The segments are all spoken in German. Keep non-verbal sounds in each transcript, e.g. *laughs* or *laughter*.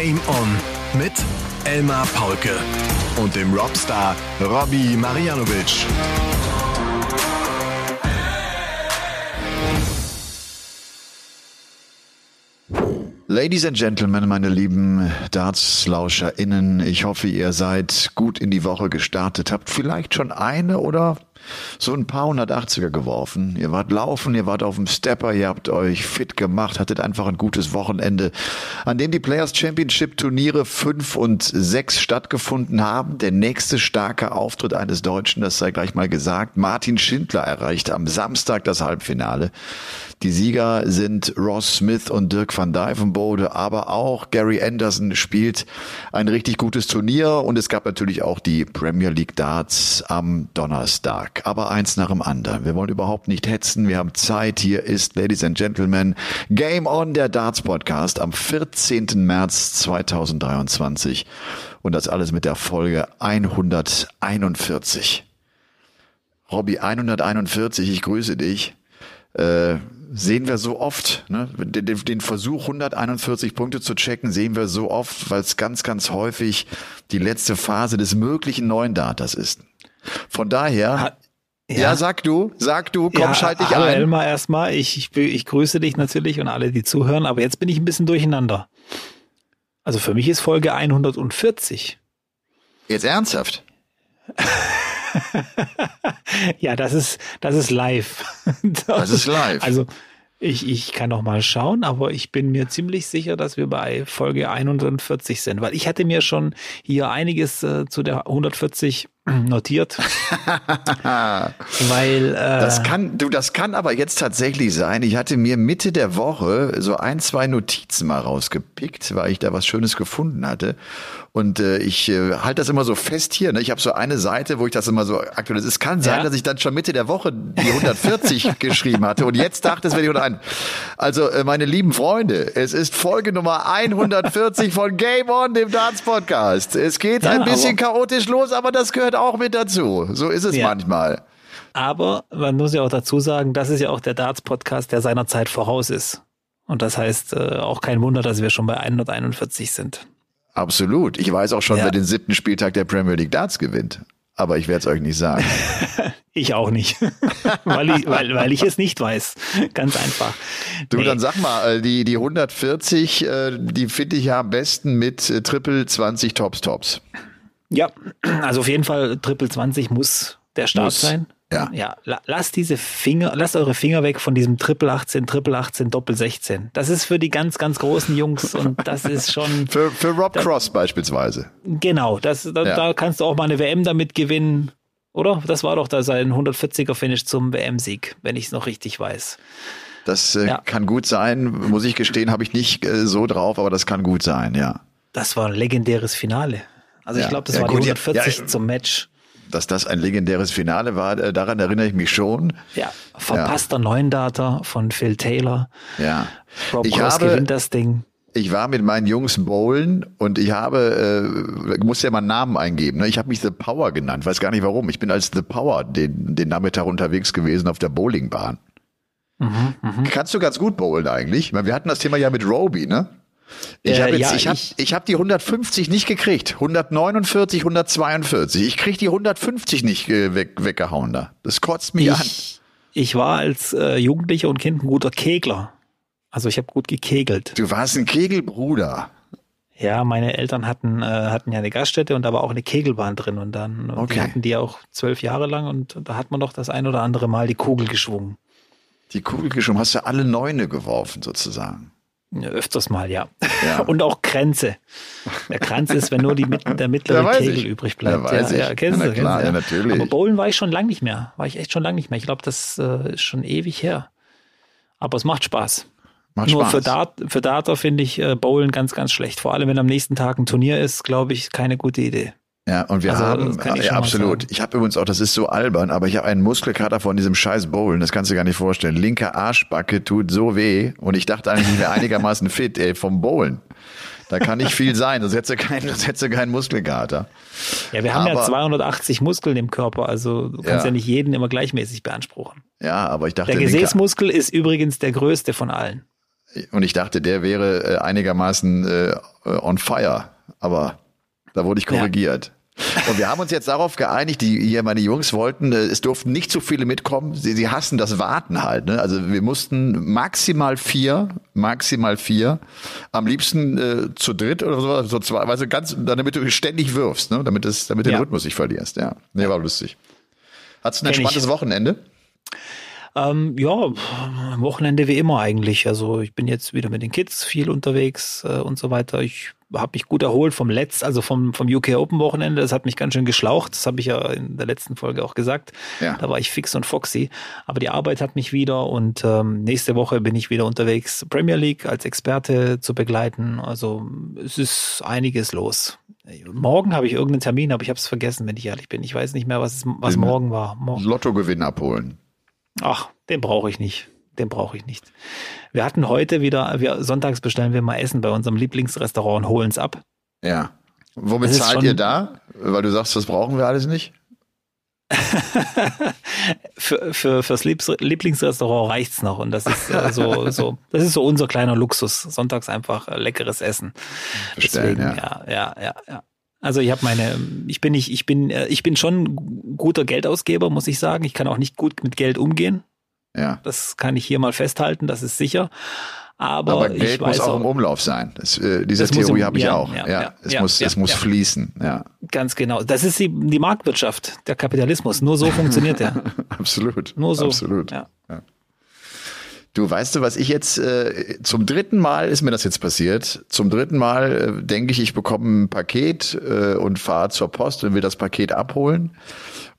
Game On mit Elmar Paulke und dem Robstar Robbie Marianovic. Ladies and Gentlemen, meine lieben Darts-LauscherInnen, ich hoffe, ihr seid gut in die Woche gestartet, habt vielleicht schon eine oder so ein paar 180er geworfen. Ihr wart laufen, ihr wart auf dem Stepper, ihr habt euch fit gemacht, hattet einfach ein gutes Wochenende, an dem die Players Championship Turniere fünf und sechs stattgefunden haben. Der nächste starke Auftritt eines Deutschen, das sei gleich mal gesagt, Martin Schindler erreicht am Samstag das Halbfinale. Die Sieger sind Ross Smith und Dirk van Dijvenbode, aber auch Gary Anderson spielt ein richtig gutes Turnier und es gab natürlich auch die Premier League Darts am Donnerstag. Aber eins nach dem anderen. Wir wollen überhaupt nicht hetzen. Wir haben Zeit. Hier ist, Ladies and Gentlemen, Game On, der Darts Podcast am 14. März 2023. Und das alles mit der Folge 141. Robby 141, ich grüße dich. Äh, sehen wir so oft. Ne? Den, den, Versuch, 141 Punkte zu checken, sehen wir so oft, weil es ganz, ganz häufig die letzte Phase des möglichen neuen Datas ist. Von daher. Ja. ja. sag du, sag du, komm, ja, schalt dich hallo ein. Elmar erstmal, ich, ich, ich grüße dich natürlich und alle, die zuhören, aber jetzt bin ich ein bisschen durcheinander. Also für mich ist Folge 140. Jetzt ernsthaft? *laughs* ja, das ist, das ist live. *laughs* Das ist live. Also, ich, ich kann noch mal schauen, aber ich bin mir ziemlich sicher, dass wir bei Folge 140 sind, weil ich hatte mir schon hier einiges äh, zu der 140 *clears throat* notiert. *laughs* weil äh, das kann du das kann aber jetzt tatsächlich sein. Ich hatte mir Mitte der Woche so ein, zwei Notizen mal rausgepickt, weil ich da was schönes gefunden hatte und äh, ich äh, halte das immer so fest hier. Ne? Ich habe so eine Seite, wo ich das immer so aktuell. Es kann sein, ja? dass ich dann schon Mitte der Woche die 140 *laughs* geschrieben hatte und jetzt dachte es, wenn ich ein. Also äh, meine lieben Freunde, es ist Folge Nummer 140 von Game On, dem Dance Podcast. Es geht ja, ein bisschen chaotisch los, aber das gehört auch mit dazu. So ist es ja. manchmal. Aber man muss ja auch dazu sagen, das ist ja auch der Darts Podcast, der seiner Zeit voraus ist. Und das heißt äh, auch kein Wunder, dass wir schon bei 141 sind. Absolut. Ich weiß auch schon, ja. wer den siebten Spieltag der Premier League Darts gewinnt. Aber ich werde es euch nicht sagen. *laughs* ich auch nicht. *laughs* weil, ich, weil, weil ich es nicht weiß. Ganz einfach. Du, nee. dann sag mal, äh, die, die 140, äh, die finde ich ja am besten mit äh, Triple 20 Tops Tops. Ja, also auf jeden Fall Triple 20 muss der Start muss. sein. Ja. ja, lasst diese Finger, lasst eure Finger weg von diesem Triple 18, Triple 18, Doppel 16. Das ist für die ganz, ganz großen Jungs und das ist schon. *laughs* für, für Rob da, Cross beispielsweise. Genau, das, da, ja. da kannst du auch mal eine WM damit gewinnen. Oder? Das war doch da sein 140er Finish zum WM-Sieg, wenn ich es noch richtig weiß. Das äh, ja. kann gut sein, muss ich gestehen, habe ich nicht äh, so drauf, aber das kann gut sein, ja. Das war ein legendäres Finale. Also ich glaube, das war gut, die 140 zum Match dass das ein legendäres Finale war, äh, daran erinnere ich mich schon. Ja, verpasster ja. Neundata von Phil Taylor. Ja. Rob ich Cross habe, gewinnt das Ding. Ich war mit meinen Jungs bowlen und ich habe, äh, muss ja mal einen Namen eingeben. Ne? Ich habe mich The Power genannt, weiß gar nicht warum. Ich bin als The Power den, den Nachmittag unterwegs gewesen auf der Bowlingbahn. Mhm, mh. Kannst du ganz gut bowlen eigentlich? Wir hatten das Thema ja mit Roby, ne? Ich habe äh, ja, ich hab, ich, ich hab die 150 nicht gekriegt. 149, 142. Ich krieg die 150 nicht äh, weg, weggehauen da. Das kotzt mich ich, an. Ich war als äh, Jugendlicher und Kind ein guter Kegler. Also ich habe gut gekegelt. Du warst ein Kegelbruder. Ja, meine Eltern hatten, äh, hatten ja eine Gaststätte und da war auch eine Kegelbahn drin und dann okay. die hatten die auch zwölf Jahre lang und da hat man doch das ein oder andere Mal die Kugel geschwungen. Die Kugel geschwungen, hast du alle Neune geworfen sozusagen. Öfters mal, ja. ja. *laughs* Und auch Kränze. Der Kranz ist, wenn nur die, der mittlere ja, Kegel ich. übrig bleibt. Ja, ja, ja, kennst du, klar, ja, natürlich. Aber Bowlen war ich schon lange nicht mehr. War ich echt schon lange nicht mehr. Ich glaube, das äh, ist schon ewig her. Aber es macht Spaß. Macht Nur Spaß. für, Dart, für Data finde ich äh, Bowlen ganz, ganz schlecht. Vor allem, wenn am nächsten Tag ein Turnier ist, glaube ich, keine gute Idee. Ja, und wir also, haben, ja, absolut. Ich habe übrigens auch, das ist so albern, aber ich habe einen Muskelkater von diesem scheiß Bowlen, das kannst du gar nicht vorstellen. Linke Arschbacke tut so weh und ich dachte eigentlich, ich wäre *laughs* einigermaßen fit, ey, vom Bowlen. Da kann nicht viel sein, das hätte kein, das hätte keinen Muskelkater. Ja, wir haben aber, ja 280 Muskeln im Körper, also du kannst ja. ja nicht jeden immer gleichmäßig beanspruchen. Ja, aber ich dachte. Der Gesäßmuskel ist übrigens der größte von allen. und ich dachte, der wäre äh, einigermaßen äh, on fire, aber da wurde ich korrigiert. Ja. Und wir haben uns jetzt darauf geeinigt, die hier meine Jungs wollten, äh, es durften nicht zu viele mitkommen. Sie, sie hassen das Warten halt. Ne? Also wir mussten maximal vier, maximal vier, am liebsten äh, zu dritt oder so, so zwei, also ganz, damit du ständig wirfst, ne? damit es, damit ja. den Rhythmus nicht verlierst. Ja, nee, war lustig. Hattest du ein entspanntes Wochenende? Ähm, ja, Wochenende wie immer eigentlich. Also ich bin jetzt wieder mit den Kids viel unterwegs äh, und so weiter. Ich habe mich gut erholt vom letzten, also vom, vom UK Open Wochenende. Das hat mich ganz schön geschlaucht. Das habe ich ja in der letzten Folge auch gesagt. Ja. Da war ich fix und foxy. Aber die Arbeit hat mich wieder und ähm, nächste Woche bin ich wieder unterwegs, Premier League als Experte zu begleiten. Also es ist einiges los. Morgen habe ich irgendeinen Termin, aber ich habe es vergessen, wenn ich ehrlich bin. Ich weiß nicht mehr, was, es, was morgen war. Morgen. Lottogewinn abholen. Ach, den brauche ich nicht den brauche ich nicht. Wir hatten heute wieder, wir, sonntags bestellen wir mal Essen bei unserem Lieblingsrestaurant und holen es ab. Ja. Womit zahlt ihr da? Weil du sagst, das brauchen wir alles nicht? *laughs* für, für, fürs Lieblingsrestaurant reicht's noch und das ist äh, so, *laughs* so, das ist so unser kleiner Luxus. Sonntags einfach äh, leckeres Essen. Bestellen, Deswegen, ja. ja, ja, ja, ja. Also ich habe meine, ich bin nicht, ich bin, äh, ich bin schon guter Geldausgeber, muss ich sagen. Ich kann auch nicht gut mit Geld umgehen. Ja. Das kann ich hier mal festhalten, das ist sicher. Aber, Aber Geld muss auch, im Umlauf sein. Das, äh, diese das Theorie habe ich ja, auch. Ja, ja, ja es muss, es muss fließen. Ja. Ganz genau. Das ist die, die Marktwirtschaft, der Kapitalismus. Nur so funktioniert der. *laughs* Absolut. Nur so. Absolut. Ja. Du weißt du, was ich jetzt äh, zum dritten Mal ist mir das jetzt passiert. Zum dritten Mal äh, denke ich, ich bekomme ein Paket äh, und fahre zur Post und will das Paket abholen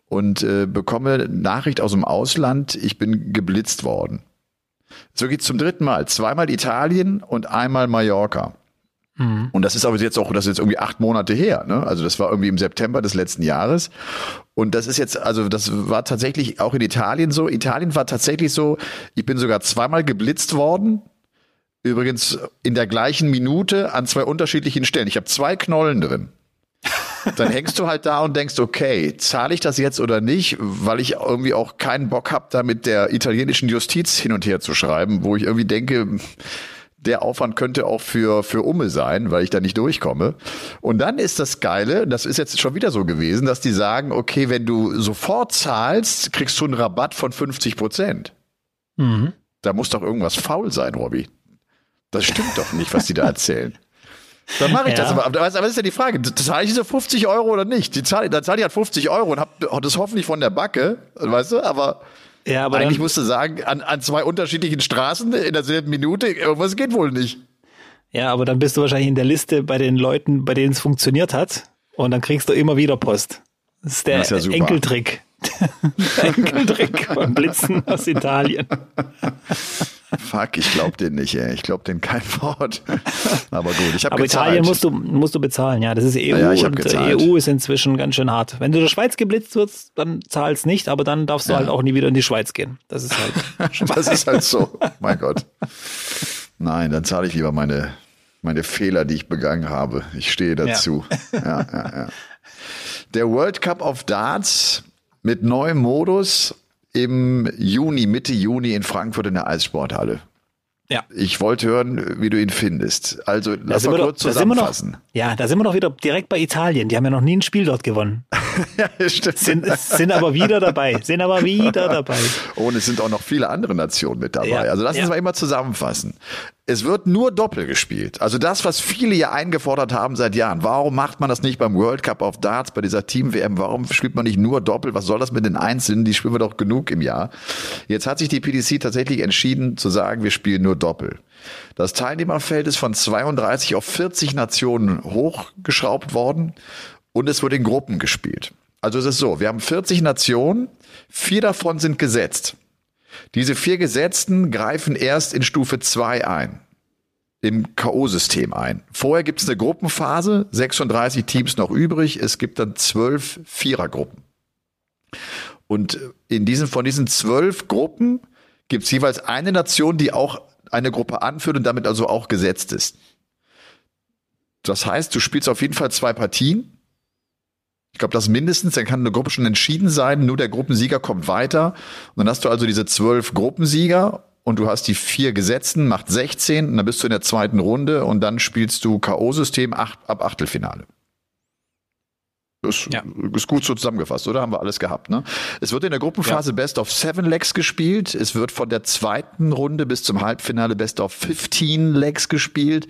und äh, bekomme Nachricht aus dem Ausland, ich bin geblitzt worden. So geht's zum dritten Mal. Zweimal Italien und einmal Mallorca. Mhm. Und das ist aber jetzt auch, das ist jetzt irgendwie acht Monate her. Ne? Also das war irgendwie im September des letzten Jahres. Und das ist jetzt, also das war tatsächlich auch in Italien so. Italien war tatsächlich so, ich bin sogar zweimal geblitzt worden. Übrigens in der gleichen Minute an zwei unterschiedlichen Stellen. Ich habe zwei Knollen drin dann hängst du halt da und denkst, okay, zahle ich das jetzt oder nicht, weil ich irgendwie auch keinen Bock habe, da mit der italienischen Justiz hin und her zu schreiben, wo ich irgendwie denke, der Aufwand könnte auch für, für Umme sein, weil ich da nicht durchkomme. Und dann ist das Geile, das ist jetzt schon wieder so gewesen, dass die sagen, okay, wenn du sofort zahlst, kriegst du einen Rabatt von 50 Prozent. Mhm. Da muss doch irgendwas faul sein, Robby. Das stimmt doch nicht, was die da erzählen. Dann mache ich ja. das. Aber, aber das ist ja die Frage, zahle ich diese 50 Euro oder nicht? Die zahle, dann zahle ich halt 50 Euro und habe das hoffentlich von der Backe, weißt du, aber, ja, aber eigentlich musst du sagen, an, an zwei unterschiedlichen Straßen in derselben Minute, irgendwas geht wohl nicht. Ja, aber dann bist du wahrscheinlich in der Liste bei den Leuten, bei denen es funktioniert hat und dann kriegst du immer wieder Post. Das ist der das ist ja Enkeltrick. *laughs* Enkeltrick von Blitzen aus Italien. Fuck, ich glaub den nicht, ey. Ich glaub den kein *laughs* Wort. Aber gut, ich habe Aber gezahlt. Italien musst du, musst du bezahlen, ja. Das ist EU ja, und gezahlt. EU ist inzwischen ganz schön hart. Wenn du in der Schweiz geblitzt wirst, dann zahlst nicht, aber dann darfst du ja. halt auch nie wieder in die Schweiz gehen. Das ist halt. *laughs* das ist halt so. Mein Gott. Nein, dann zahle ich lieber meine, meine Fehler, die ich begangen habe. Ich stehe dazu. Ja. ja, ja, ja. Der World Cup of Darts mit neuem Modus im Juni, Mitte Juni in Frankfurt in der Eissporthalle. Ja. Ich wollte hören, wie du ihn findest. Also lass mal kurz doch, zusammenfassen. Noch, ja, da sind wir doch wieder direkt bei Italien. Die haben ja noch nie ein Spiel dort gewonnen. *laughs* ja, stimmt. Sind, sind aber wieder dabei. Sind aber wieder dabei. Und es sind auch noch viele andere Nationen mit dabei. Ja. Also lass uns ja. mal immer zusammenfassen. Es wird nur Doppel gespielt. Also das, was viele ja eingefordert haben seit Jahren. Warum macht man das nicht beim World Cup of Darts, bei dieser Team-WM? Warum spielt man nicht nur Doppel? Was soll das mit den Einzelnen? Die spielen wir doch genug im Jahr. Jetzt hat sich die PDC tatsächlich entschieden zu sagen, wir spielen nur Doppel. Das Teilnehmerfeld ist von 32 auf 40 Nationen hochgeschraubt worden und es wird in Gruppen gespielt. Also es ist so, wir haben 40 Nationen, vier davon sind gesetzt. Diese vier Gesetzten greifen erst in Stufe 2 ein, im K.O.-System ein. Vorher gibt es eine Gruppenphase, 36 Teams noch übrig, es gibt dann zwölf Vierergruppen. Und in diesen, von diesen zwölf Gruppen gibt es jeweils eine Nation, die auch eine Gruppe anführt und damit also auch gesetzt ist. Das heißt, du spielst auf jeden Fall zwei Partien ich glaube, das mindestens, dann kann eine Gruppe schon entschieden sein, nur der Gruppensieger kommt weiter. Und dann hast du also diese zwölf Gruppensieger und du hast die vier Gesetzten, macht 16 und dann bist du in der zweiten Runde und dann spielst du K.O.-System ab Achtelfinale. Ist, ja. ist gut so zusammengefasst, oder? Haben wir alles gehabt, ne? Es wird in der Gruppenphase ja. Best of Seven Legs gespielt. Es wird von der zweiten Runde bis zum Halbfinale Best of 15 Legs gespielt.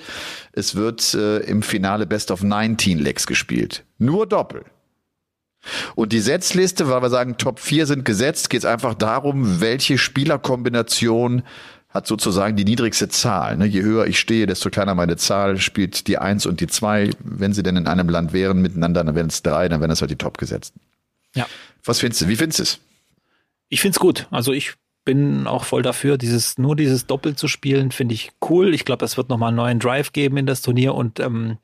Es wird äh, im Finale Best of 19 Legs gespielt. Nur Doppel. Und die Setzliste, weil wir sagen, Top 4 sind gesetzt, geht es einfach darum, welche Spielerkombination hat sozusagen die niedrigste Zahl. Ne? Je höher ich stehe, desto kleiner meine Zahl, spielt die Eins und die Zwei. Wenn sie denn in einem Land wären miteinander, dann wären es drei, dann wären es halt die Top-Gesetzten. Ja. Was findest du? Wie findest du es? Ich find's gut. Also ich bin auch voll dafür, dieses nur dieses Doppel zu spielen, finde ich cool. Ich glaube, es wird nochmal einen neuen Drive geben in das Turnier und ähm,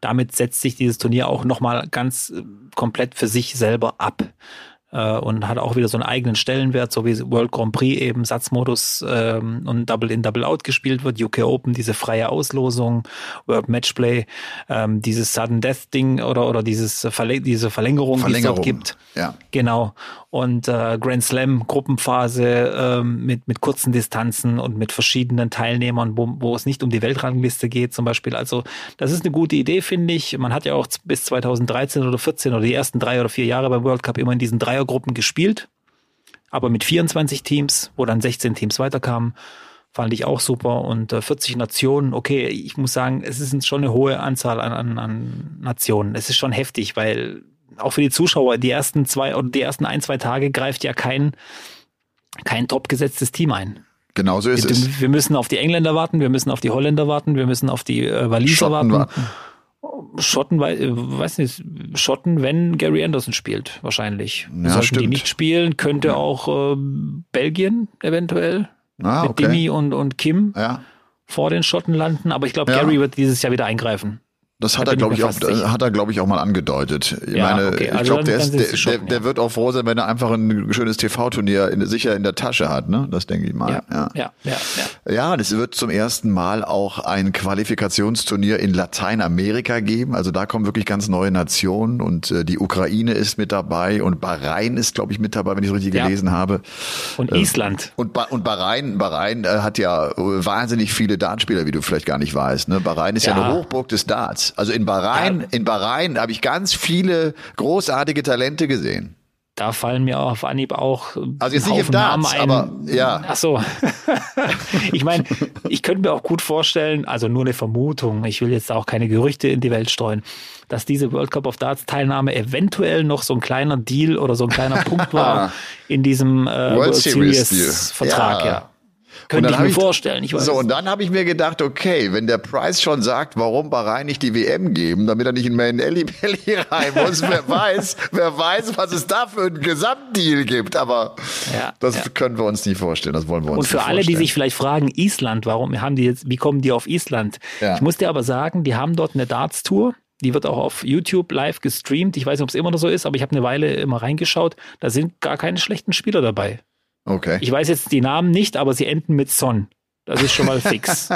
damit setzt sich dieses Turnier auch nochmal ganz äh, komplett für sich selber ab äh, und hat auch wieder so einen eigenen Stellenwert, so wie World Grand Prix eben Satzmodus ähm, und Double in Double Out gespielt wird, UK Open diese freie Auslosung, World Matchplay, ähm, dieses Sudden Death Ding oder oder dieses Verläng diese Verlängerung, Verlängerung, die es dort gibt. Ja. Genau. Und äh, Grand Slam Gruppenphase ähm, mit mit kurzen Distanzen und mit verschiedenen Teilnehmern, wo, wo es nicht um die Weltrangliste geht zum Beispiel. Also das ist eine gute Idee, finde ich. Man hat ja auch bis 2013 oder 14 oder die ersten drei oder vier Jahre beim World Cup immer in diesen drei Dreiergruppen gespielt, aber mit 24 Teams, wo dann 16 Teams weiterkamen. Fand ich auch super. Und äh, 40 Nationen, okay, ich muss sagen, es ist schon eine hohe Anzahl an, an, an Nationen. Es ist schon heftig, weil auch für die Zuschauer, die ersten zwei oder die ersten ein, zwei Tage greift ja kein, kein top gesetztes Team ein. Genauso ist wir, es. Wir müssen auf die Engländer warten, wir müssen auf die Holländer warten, wir müssen auf die äh, Waliser Schotten warten. Schotten, weiß nicht, Schotten, wenn Gary Anderson spielt, wahrscheinlich. Ja, Sollten stimmt. die nicht spielen, könnte ja. auch äh, Belgien eventuell ah, mit okay. Dimi und, und Kim ja. vor den Schotten landen. Aber ich glaube, Gary wird dieses Jahr wieder eingreifen. Das hat da er, glaube ich, auch, hat er, glaube ich, auch mal angedeutet. Ich ja, meine, okay. also ich glaube, der, ist, der, der, der, wird auch froh sein, wenn er einfach ein schönes TV-Turnier sicher in der Tasche hat, ne? Das denke ich mal. Ja, ja, ja. Ja, ja. ja, das wird zum ersten Mal auch ein Qualifikationsturnier in Lateinamerika geben. Also da kommen wirklich ganz neue Nationen und äh, die Ukraine ist mit dabei und Bahrain ist, glaube ich, mit dabei, wenn ich es richtig ja. gelesen habe. Und äh, Island. Und, ba und Bahrain, Bahrain äh, hat ja wahnsinnig viele Dartspieler, wie du vielleicht gar nicht weißt. Ne? Bahrain ist ja, ja eine Hochburg des Darts. Also in Bahrain, in Bahrain habe ich ganz viele großartige Talente gesehen. Da fallen mir auf Anhieb auch also jetzt nicht im Darts, ein. aber ja. Ach so. *laughs* ich meine, ich könnte mir auch gut vorstellen, also nur eine Vermutung, ich will jetzt auch keine Gerüchte in die Welt streuen, dass diese World Cup of Darts Teilnahme eventuell noch so ein kleiner Deal oder so ein kleiner *laughs* Punkt war in diesem äh, World, World Series, Series Vertrag, ja. ja. Könnte ich mir ich, vorstellen. Ich weiß. So, und dann habe ich mir gedacht, okay, wenn der Price schon sagt, warum Bahrain nicht die WM geben, damit er nicht in Main Ellie *laughs* Belly rein muss, wer *laughs* weiß, wer weiß, was es da für einen Gesamtdeal gibt. Aber ja, das ja. können wir uns nicht vorstellen. Das wollen wir uns Und für alle, die sich vielleicht fragen, Island, warum haben die jetzt, wie kommen die auf Island? Ja. Ich muss dir aber sagen, die haben dort eine Darts-Tour. Die wird auch auf YouTube live gestreamt. Ich weiß nicht, ob es immer noch so ist, aber ich habe eine Weile immer reingeschaut. Da sind gar keine schlechten Spieler dabei. Okay. Ich weiß jetzt die Namen nicht, aber sie enden mit Son. Das ist schon mal *laughs* fix.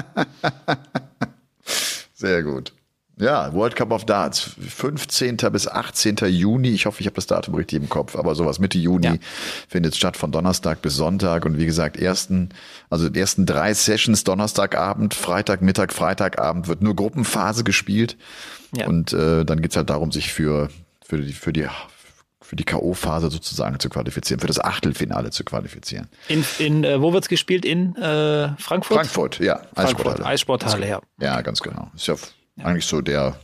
Sehr gut. Ja, World Cup of Darts, 15. bis 18. Juni. Ich hoffe, ich habe das Datum richtig im Kopf, aber sowas Mitte Juni ja. findet statt von Donnerstag bis Sonntag und wie gesagt, ersten, also die ersten drei Sessions Donnerstagabend, Freitag, Mittag, Freitagabend wird nur Gruppenphase gespielt ja. und äh, dann geht's halt darum, sich für für die für die für die K.O.-Phase sozusagen zu qualifizieren, für das Achtelfinale zu qualifizieren. In, in äh, wo wird's gespielt? In äh, Frankfurt? Frankfurt, ja. Eissporthalle. Eissporthalle, ja. Ja, ganz genau. Ist ja, ja. eigentlich so der,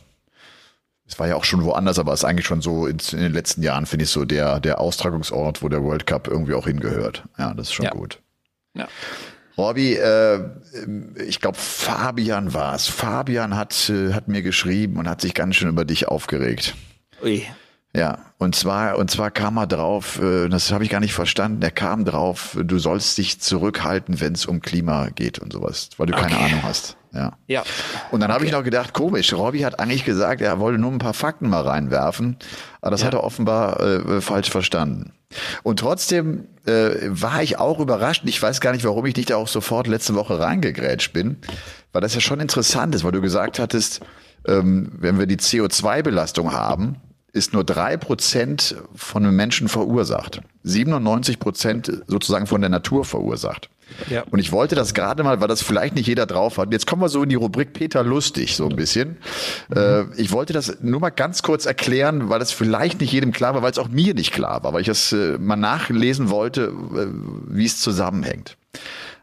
es war ja auch schon woanders, aber ist eigentlich schon so in, in den letzten Jahren, finde ich, so der, der Austragungsort, wo der World Cup irgendwie auch hingehört. Ja, das ist schon ja. gut. Ja. Robby, äh, ich glaube, Fabian war es. Fabian hat, äh, hat mir geschrieben und hat sich ganz schön über dich aufgeregt. Ui. Ja, und zwar, und zwar kam er drauf, äh, das habe ich gar nicht verstanden, er kam drauf, du sollst dich zurückhalten, wenn es um Klima geht und sowas, weil du okay. keine Ahnung hast. Ja. ja. Und dann habe okay. ich noch gedacht, komisch, Robby hat eigentlich gesagt, er wollte nur ein paar Fakten mal reinwerfen, aber das ja. hat er offenbar äh, falsch verstanden. Und trotzdem äh, war ich auch überrascht, ich weiß gar nicht, warum ich nicht da auch sofort letzte Woche reingegrätscht bin, weil das ja schon interessant ist, weil du gesagt hattest, ähm, wenn wir die CO2-Belastung haben, ist nur drei Prozent von einem Menschen verursacht. 97 Prozent sozusagen von der Natur verursacht. Ja. Und ich wollte das gerade mal, weil das vielleicht nicht jeder drauf hat. Jetzt kommen wir so in die Rubrik Peter Lustig, so ein bisschen. Mhm. Äh, ich wollte das nur mal ganz kurz erklären, weil das vielleicht nicht jedem klar war, weil es auch mir nicht klar war, weil ich es äh, mal nachlesen wollte, äh, wie es zusammenhängt.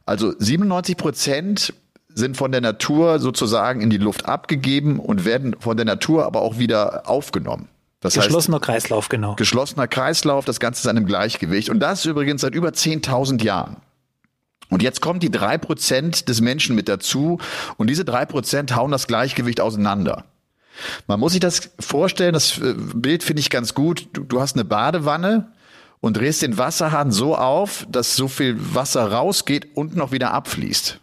Also 97 Prozent sind von der Natur sozusagen in die Luft abgegeben und werden von der Natur aber auch wieder aufgenommen. Das geschlossener heißt, Kreislauf, genau. Geschlossener Kreislauf, das Ganze ist in einem Gleichgewicht. Und das übrigens seit über 10.000 Jahren. Und jetzt kommen die drei Prozent des Menschen mit dazu und diese drei Prozent hauen das Gleichgewicht auseinander. Man muss sich das vorstellen, das äh, Bild finde ich ganz gut. Du, du hast eine Badewanne und drehst den Wasserhahn so auf, dass so viel Wasser rausgeht und noch wieder abfließt.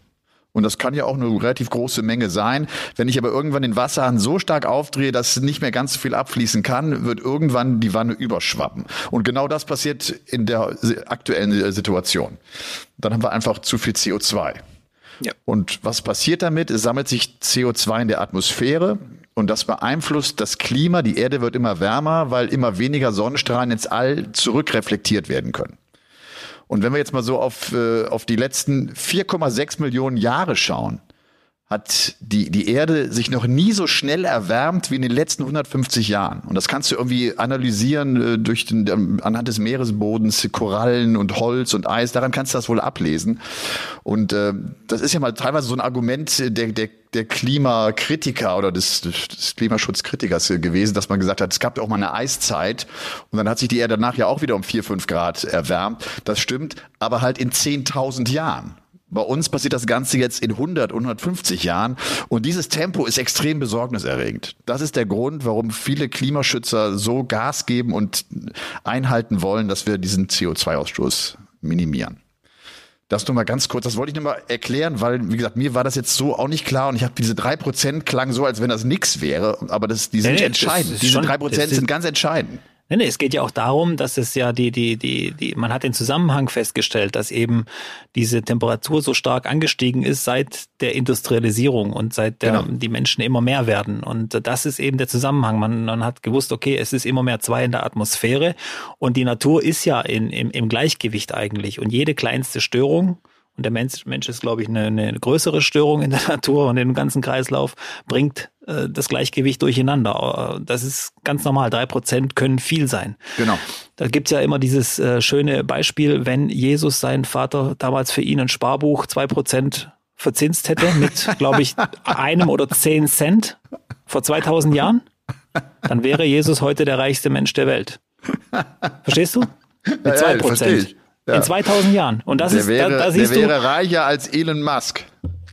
Und das kann ja auch eine relativ große Menge sein. Wenn ich aber irgendwann den Wasserhahn so stark aufdrehe, dass nicht mehr ganz so viel abfließen kann, wird irgendwann die Wanne überschwappen. Und genau das passiert in der aktuellen Situation. Dann haben wir einfach zu viel CO2. Ja. Und was passiert damit? Es sammelt sich CO2 in der Atmosphäre und das beeinflusst das Klima. Die Erde wird immer wärmer, weil immer weniger Sonnenstrahlen ins All zurückreflektiert werden können. Und wenn wir jetzt mal so auf, äh, auf die letzten 4,6 Millionen Jahre schauen, hat die, die Erde sich noch nie so schnell erwärmt wie in den letzten 150 Jahren. Und das kannst du irgendwie analysieren äh, durch den, ähm, anhand des Meeresbodens, Korallen und Holz und Eis. Daran kannst du das wohl ablesen. Und äh, das ist ja mal teilweise so ein Argument der, der, der Klimakritiker oder des, des Klimaschutzkritikers gewesen, dass man gesagt hat, es gab ja auch mal eine Eiszeit und dann hat sich die Erde danach ja auch wieder um vier fünf Grad erwärmt. Das stimmt, aber halt in 10.000 Jahren. Bei uns passiert das Ganze jetzt in 100, 150 Jahren und dieses Tempo ist extrem besorgniserregend. Das ist der Grund, warum viele Klimaschützer so Gas geben und einhalten wollen, dass wir diesen CO2-Ausstoß minimieren. Das nur mal ganz kurz, das wollte ich nur mal erklären, weil, wie gesagt, mir war das jetzt so auch nicht klar und ich habe diese drei Prozent klang so, als wenn das nix wäre, aber das, die sind nee, entscheidend. Diese drei Prozent sind ganz entscheidend. Nee, nee, es geht ja auch darum, dass es ja die, die, die, die, man hat den Zusammenhang festgestellt, dass eben diese Temperatur so stark angestiegen ist seit der Industrialisierung und seit der, genau. die Menschen immer mehr werden. Und das ist eben der Zusammenhang. Man, man hat gewusst, okay, es ist immer mehr zwei in der Atmosphäre und die Natur ist ja in, im, im Gleichgewicht eigentlich. Und jede kleinste Störung, und der Mensch, Mensch ist, glaube ich, eine, eine größere Störung in der *laughs* Natur und im ganzen Kreislauf, bringt äh, das Gleichgewicht durcheinander. Das ist ganz normal. Drei Prozent können viel sein. Genau. Da gibt's ja immer dieses äh, schöne Beispiel, wenn Jesus seinen Vater damals für ihn ein Sparbuch zwei Prozent verzinst hätte mit, *laughs* glaube ich, einem oder zehn Cent vor 2000 Jahren, dann wäre Jesus heute der reichste Mensch der Welt. Verstehst du? Mit zwei Prozent. Ja. In 2000 Jahren. Und das der ist, wäre, da, da siehst der wäre du, reicher als Elon Musk.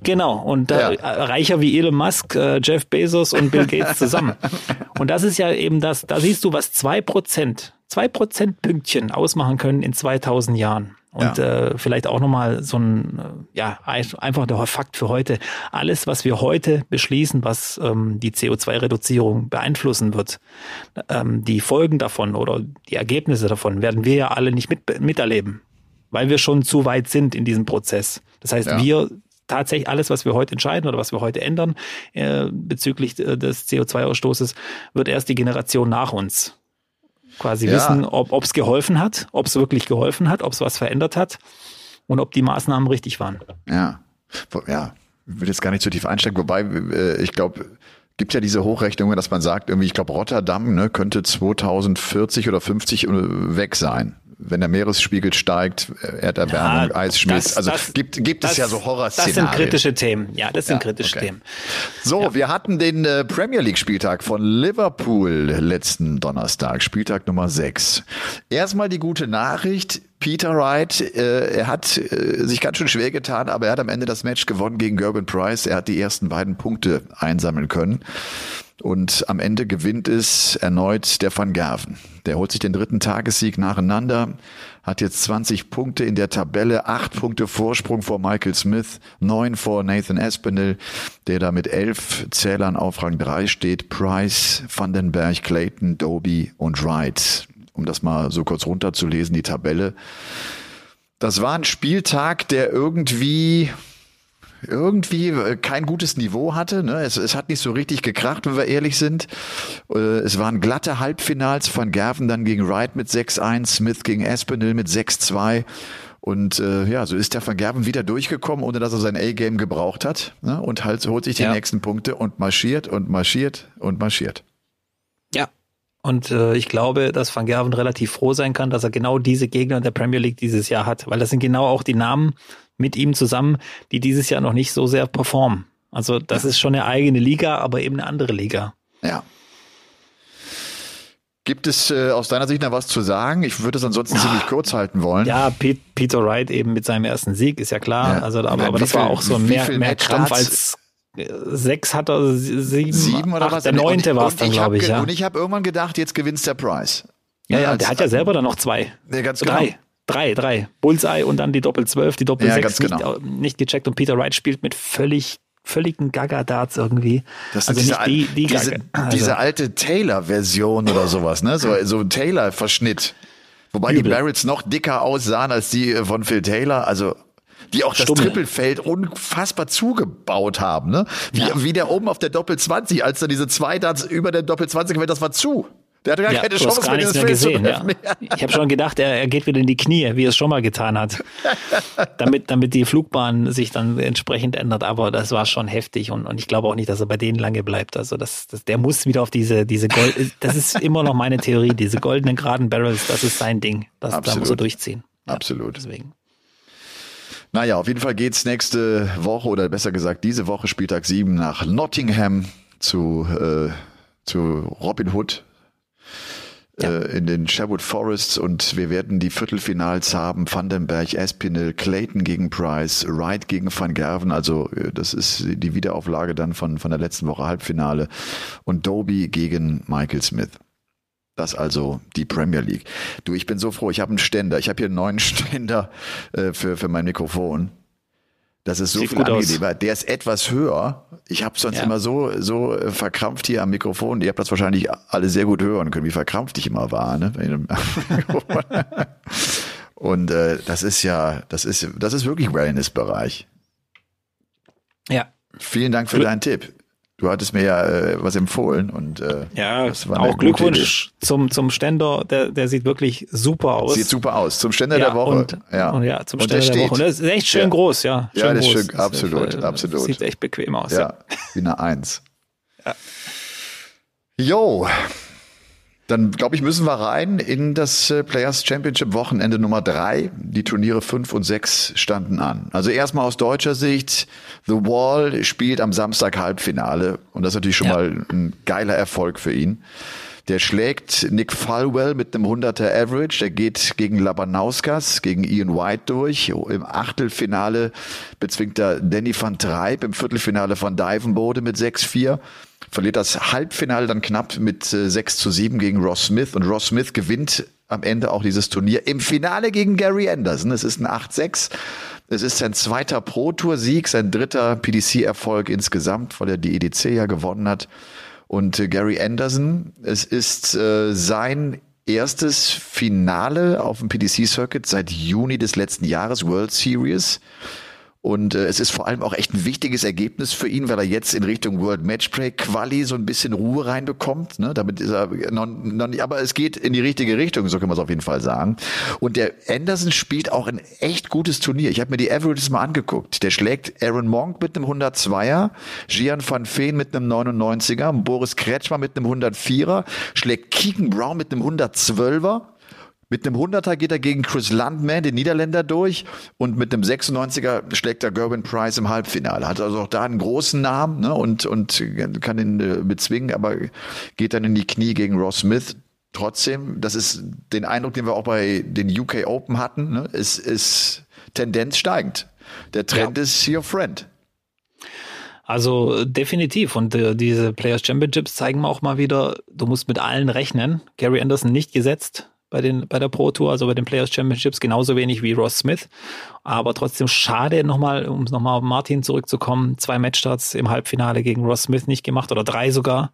Genau, und ja. äh, reicher wie Elon Musk, äh, Jeff Bezos und Bill Gates zusammen. *laughs* und das ist ja eben das, da siehst du, was zwei Prozent, zwei Prozent Pünktchen ausmachen können in 2000 Jahren. Und ja. äh, vielleicht auch nochmal so ein, äh, ja, einfach der Fakt für heute. Alles, was wir heute beschließen, was ähm, die CO2-Reduzierung beeinflussen wird, ähm, die Folgen davon oder die Ergebnisse davon werden wir ja alle nicht mit, miterleben, weil wir schon zu weit sind in diesem Prozess. Das heißt, ja. wir tatsächlich alles, was wir heute entscheiden oder was wir heute ändern äh, bezüglich äh, des CO2-Ausstoßes, wird erst die Generation nach uns quasi ja. wissen, ob es geholfen hat, ob es wirklich geholfen hat, ob es was verändert hat und ob die Maßnahmen richtig waren. Ja, ja, ich will jetzt gar nicht zu tief einsteigen, wobei äh, ich glaube, gibt ja diese Hochrechnungen, dass man sagt, irgendwie, ich glaube, Rotterdam ne, könnte 2040 oder 50 äh, weg sein wenn der Meeresspiegel steigt, Erderwärmung, ja, Eis schmilzt. Also das, gibt, gibt das, es ja so Horrorszenarien. Das sind kritische Themen. Ja, das sind ja, kritische okay. Themen. So, ja. wir hatten den äh, Premier League Spieltag von Liverpool letzten Donnerstag, Spieltag Nummer 6. Erstmal die gute Nachricht. Peter Wright, äh, er hat äh, sich ganz schön schwer getan, aber er hat am Ende das Match gewonnen gegen Gerben Price. Er hat die ersten beiden Punkte einsammeln können. Und am Ende gewinnt es erneut der Van Gerven. Der holt sich den dritten Tagessieg nacheinander, hat jetzt 20 Punkte in der Tabelle, acht Punkte Vorsprung vor Michael Smith, neun vor Nathan Espinel, der da mit elf Zählern auf Rang drei steht. Price, Vandenberg, Clayton, Doby und Wright. Um das mal so kurz runterzulesen, die Tabelle. Das war ein Spieltag, der irgendwie irgendwie äh, kein gutes Niveau hatte. Ne? Es, es hat nicht so richtig gekracht, wenn wir ehrlich sind. Äh, es waren glatte Halbfinals. Van Gerven dann gegen Wright mit 6-1, Smith gegen Espinel mit 6-2. Und äh, ja, so ist der Van Gerven wieder durchgekommen, ohne dass er sein A-Game gebraucht hat. Ne? Und halt holt sich die ja. nächsten Punkte und marschiert und marschiert und marschiert. Ja. Und äh, ich glaube, dass Van Gerven relativ froh sein kann, dass er genau diese Gegner in der Premier League dieses Jahr hat, weil das sind genau auch die Namen mit ihm zusammen, die dieses Jahr noch nicht so sehr performen. Also das ja. ist schon eine eigene Liga, aber eben eine andere Liga. Ja. Gibt es äh, aus deiner Sicht noch was zu sagen? Ich würde es ansonsten ja. ziemlich kurz halten wollen. Ja, Pete, Peter Wright eben mit seinem ersten Sieg, ist ja klar. Ja. Also, aber, aber das viel, war auch so mehr, mehr Krampf als äh, sechs hat er, sieben, sieben oder acht, was? Der neunte war es dann, glaube ich. Ja. Und ich habe irgendwann gedacht, jetzt gewinnt der Price. Ja, ja, der hat ja selber dann noch zwei. Ja, ganz drei. Genau. Drei, drei. Bullseye und dann die Doppel 12, die Doppel ja, 6 genau. nicht, nicht gecheckt und Peter Wright spielt mit völlig völligen Gaga-Darts irgendwie. Das also diese, nicht die, die diese, also. diese alte Taylor-Version oder sowas, ne? So, so ein Taylor-Verschnitt. Wobei Übel. die Barretts noch dicker aussahen als die äh, von Phil Taylor. Also die auch das Trippelfeld unfassbar zugebaut haben, ne? Wie, ja. wie der oben auf der Doppel 20, als da diese zwei Darts über der Doppel 20 gewählt, das war zu. Der hatte gar ja, keine Chance gar nichts mehr gesehen. Ja. Ich habe schon gedacht, er, er geht wieder in die Knie, wie er es schon mal getan hat, *laughs* damit, damit die Flugbahn sich dann entsprechend ändert. Aber das war schon heftig und, und ich glaube auch nicht, dass er bei denen lange bleibt. Also das, das, der muss wieder auf diese, diese Gold. Das ist immer noch meine Theorie. Diese goldenen geraden Barrels, das ist sein Ding. Das, da muss er durchziehen. Ja, Absolut. Deswegen. Naja, auf jeden Fall geht's nächste Woche oder besser gesagt diese Woche Spieltag 7 nach Nottingham zu, äh, zu Robin Hood ja. Äh, in den Sherwood Forests und wir werden die Viertelfinals haben. Vandenberg, Espinel, Clayton gegen Price, Wright gegen Van Gerven. Also äh, das ist die Wiederauflage dann von, von der letzten Woche Halbfinale. Und Doby gegen Michael Smith. Das also die Premier League. Du, ich bin so froh, ich habe einen Ständer. Ich habe hier einen neuen *laughs* Ständer äh, für, für mein Mikrofon. Das ist so Sieht viel angenehmer. Der ist etwas höher. Ich habe sonst ja. immer so so äh, verkrampft hier am Mikrofon. Ihr habt das wahrscheinlich alle sehr gut hören können, wie verkrampft ich immer war. Ne? *laughs* Und äh, das ist ja, das ist, das ist wirklich Wellness-Bereich. Ja. Vielen Dank für Glück. deinen Tipp. Du hattest mir ja äh, was empfohlen und äh, ja, auch Glückwunsch zum zum Ständer, der der sieht wirklich super aus. Sieht super aus zum Ständer ja, der Woche. Und, ja. Und ja, zum und Ständer der, der Woche. Und das ist echt schön ja. groß, ja. Schön ja, das ist schön, absolut, das, absolut. Sieht echt bequem aus. Ja, wie eine Eins. Ja. Jo, dann glaube ich, müssen wir rein in das äh, Players Championship Wochenende Nummer drei. Die Turniere fünf und sechs standen an. Also erstmal aus deutscher Sicht, The Wall spielt am Samstag Halbfinale und das ist natürlich schon ja. mal ein geiler Erfolg für ihn. Der schlägt Nick Falwell mit einem 100er Average. Der geht gegen Labanauskas, gegen Ian White durch. Im Achtelfinale bezwingt er Danny van Treib. Im Viertelfinale von Divenbode mit 6-4 verliert das Halbfinale dann knapp mit äh, 6 zu 7 gegen Ross Smith und Ross Smith gewinnt am Ende auch dieses Turnier im Finale gegen Gary Anderson. Es ist ein 8-6. Es ist sein zweiter Pro-Tour-Sieg, sein dritter PDC-Erfolg insgesamt, weil er die EDC ja gewonnen hat. Und äh, Gary Anderson, es ist äh, sein erstes Finale auf dem PDC-Circuit seit Juni des letzten Jahres, World Series. Und äh, es ist vor allem auch echt ein wichtiges Ergebnis für ihn, weil er jetzt in Richtung World Matchplay Quali so ein bisschen Ruhe reinbekommt. Ne? Damit ist er noch, noch nicht, aber es geht in die richtige Richtung, so kann man es auf jeden Fall sagen. Und der Anderson spielt auch ein echt gutes Turnier. Ich habe mir die Averages mal angeguckt. Der schlägt Aaron Monk mit einem 102er, Gian van Veen mit einem 99er, Boris Kretschmer mit einem 104er, schlägt Keegan Brown mit einem 112er mit einem 100er geht er gegen Chris Landman, den Niederländer, durch und mit einem 96er schlägt er Gerwin Price im Halbfinale. Hat also auch da einen großen Namen ne, und, und kann ihn äh, bezwingen, aber geht dann in die Knie gegen Ross Smith. Trotzdem, das ist den Eindruck, den wir auch bei den UK Open hatten, ne, ist, ist Tendenz steigend. Der Trend ja. ist your friend. Also definitiv. Und äh, diese Players Championships zeigen auch mal wieder, du musst mit allen rechnen. Gary Anderson nicht gesetzt, bei, den, bei der Pro Tour, also bei den Players Championships, genauso wenig wie Ross Smith. Aber trotzdem schade nochmal, um nochmal auf Martin zurückzukommen, zwei Matchstarts im Halbfinale gegen Ross Smith nicht gemacht oder drei sogar.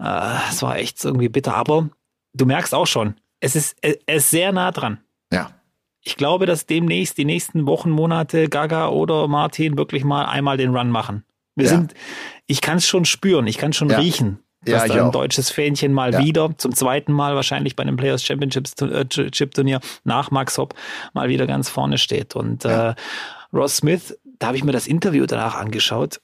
Äh, es war echt irgendwie bitter. Aber du merkst auch schon, es ist, es ist sehr nah dran. Ja. ich glaube, dass demnächst die nächsten Wochen, Monate Gaga oder Martin wirklich mal einmal den Run machen. Wir ja. sind, ich kann es schon spüren, ich kann schon ja. riechen, dass ja, da ein auch. deutsches Fähnchen mal ja. wieder, zum zweiten Mal wahrscheinlich bei einem Players Championship äh, Turnier nach Max Hopp mal wieder ganz vorne steht. Und äh, Ross Smith, da habe ich mir das Interview danach angeschaut.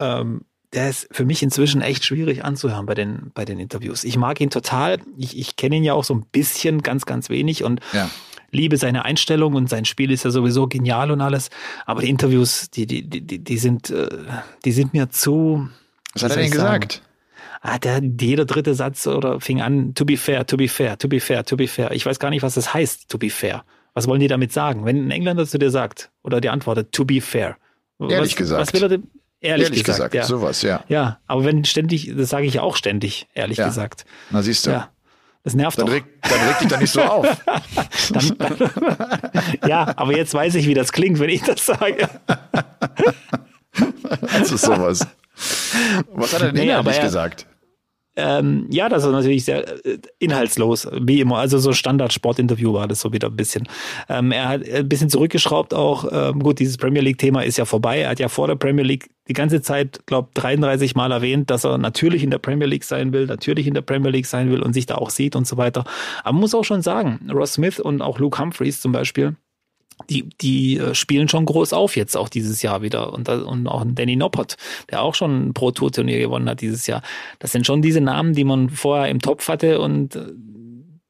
Ähm, der ist für mich inzwischen echt schwierig anzuhören bei den, bei den Interviews. Ich mag ihn total. Ich, ich kenne ihn ja auch so ein bisschen, ganz, ganz wenig und ja. liebe seine Einstellung und sein Spiel ist ja sowieso genial und alles. Aber die Interviews, die, die, die, die sind, äh, die sind mir zu. Was hat er denn gesagt? Ah, der, jeder dritte Satz oder fing an, to be fair, to be fair, to be fair, to be fair. Ich weiß gar nicht, was das heißt, to be fair. Was wollen die damit sagen? Wenn ein Engländer zu dir sagt oder dir antwortet, to be fair. Ehrlich was, gesagt. Was will er denn? Ehrlich, ehrlich gesagt, gesagt, ja. sowas, ja. Ja, aber wenn ständig, das sage ich auch ständig, ehrlich ja. gesagt. Na siehst du. Ja. Das nervt dann doch. Reg, dann reg dich doch nicht so *laughs* auf. dann, *laughs* ja, aber jetzt weiß ich, wie das klingt, wenn ich das sage. das *laughs* ist sowas. Was hat er denn nee, inhaltlich gesagt? Ähm, ja, das ist natürlich sehr äh, inhaltslos, wie immer. Also so Standard-Sportinterview war das so wieder ein bisschen. Ähm, er hat ein bisschen zurückgeschraubt auch. Ähm, gut, dieses Premier League-Thema ist ja vorbei. Er hat ja vor der Premier League die ganze Zeit, glaube 33 Mal erwähnt, dass er natürlich in der Premier League sein will, natürlich in der Premier League sein will und sich da auch sieht und so weiter. Aber man muss auch schon sagen, Ross Smith und auch Luke Humphreys zum Beispiel, die, die äh, spielen schon groß auf jetzt auch dieses Jahr wieder. Und, und auch Danny Noppert, der auch schon ein Pro-Tour-Turnier gewonnen hat dieses Jahr. Das sind schon diese Namen, die man vorher im Topf hatte und äh,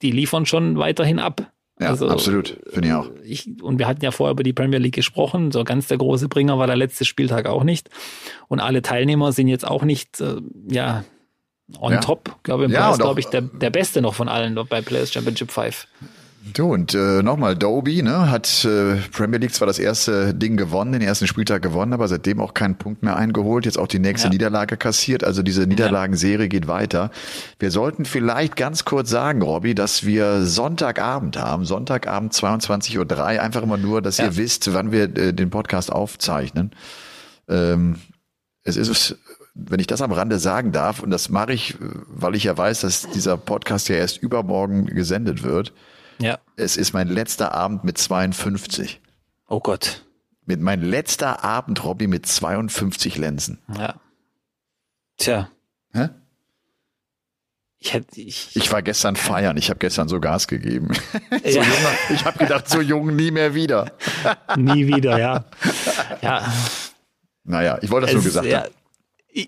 die liefern schon weiterhin ab. Ja, also, absolut, finde ich auch. Ich, und wir hatten ja vorher über die Premier League gesprochen. So ganz der große Bringer war der letzte Spieltag auch nicht. Und alle Teilnehmer sind jetzt auch nicht, äh, ja, on ja. top. Ich glaube, im ja, Preis, glaube ich, der, der beste noch von allen bei Players Championship 5. Du, und äh, nochmal, Doby ne, hat äh, Premier League zwar das erste Ding gewonnen, den ersten Spieltag gewonnen, aber seitdem auch keinen Punkt mehr eingeholt, jetzt auch die nächste ja. Niederlage kassiert. Also diese Niederlagenserie geht weiter. Wir sollten vielleicht ganz kurz sagen, Robby, dass wir Sonntagabend haben, Sonntagabend 22.03 Uhr, einfach immer nur, dass ja. ihr wisst, wann wir äh, den Podcast aufzeichnen. Ähm, es ist wenn ich das am Rande sagen darf, und das mache ich, weil ich ja weiß, dass dieser Podcast ja erst übermorgen gesendet wird, ja. Es ist mein letzter Abend mit 52. Oh Gott. Mit mein letzter Abend, Robby, mit 52 Lenzen. Ja. Tja. Hä? Ich, hätte, ich, ich war gestern feiern, ich habe gestern so Gas gegeben. *laughs* so ja. jung, ich habe gedacht, so jung nie mehr wieder. *laughs* nie wieder, ja. Ja. Naja, ich wollte das es, nur gesagt ja, haben.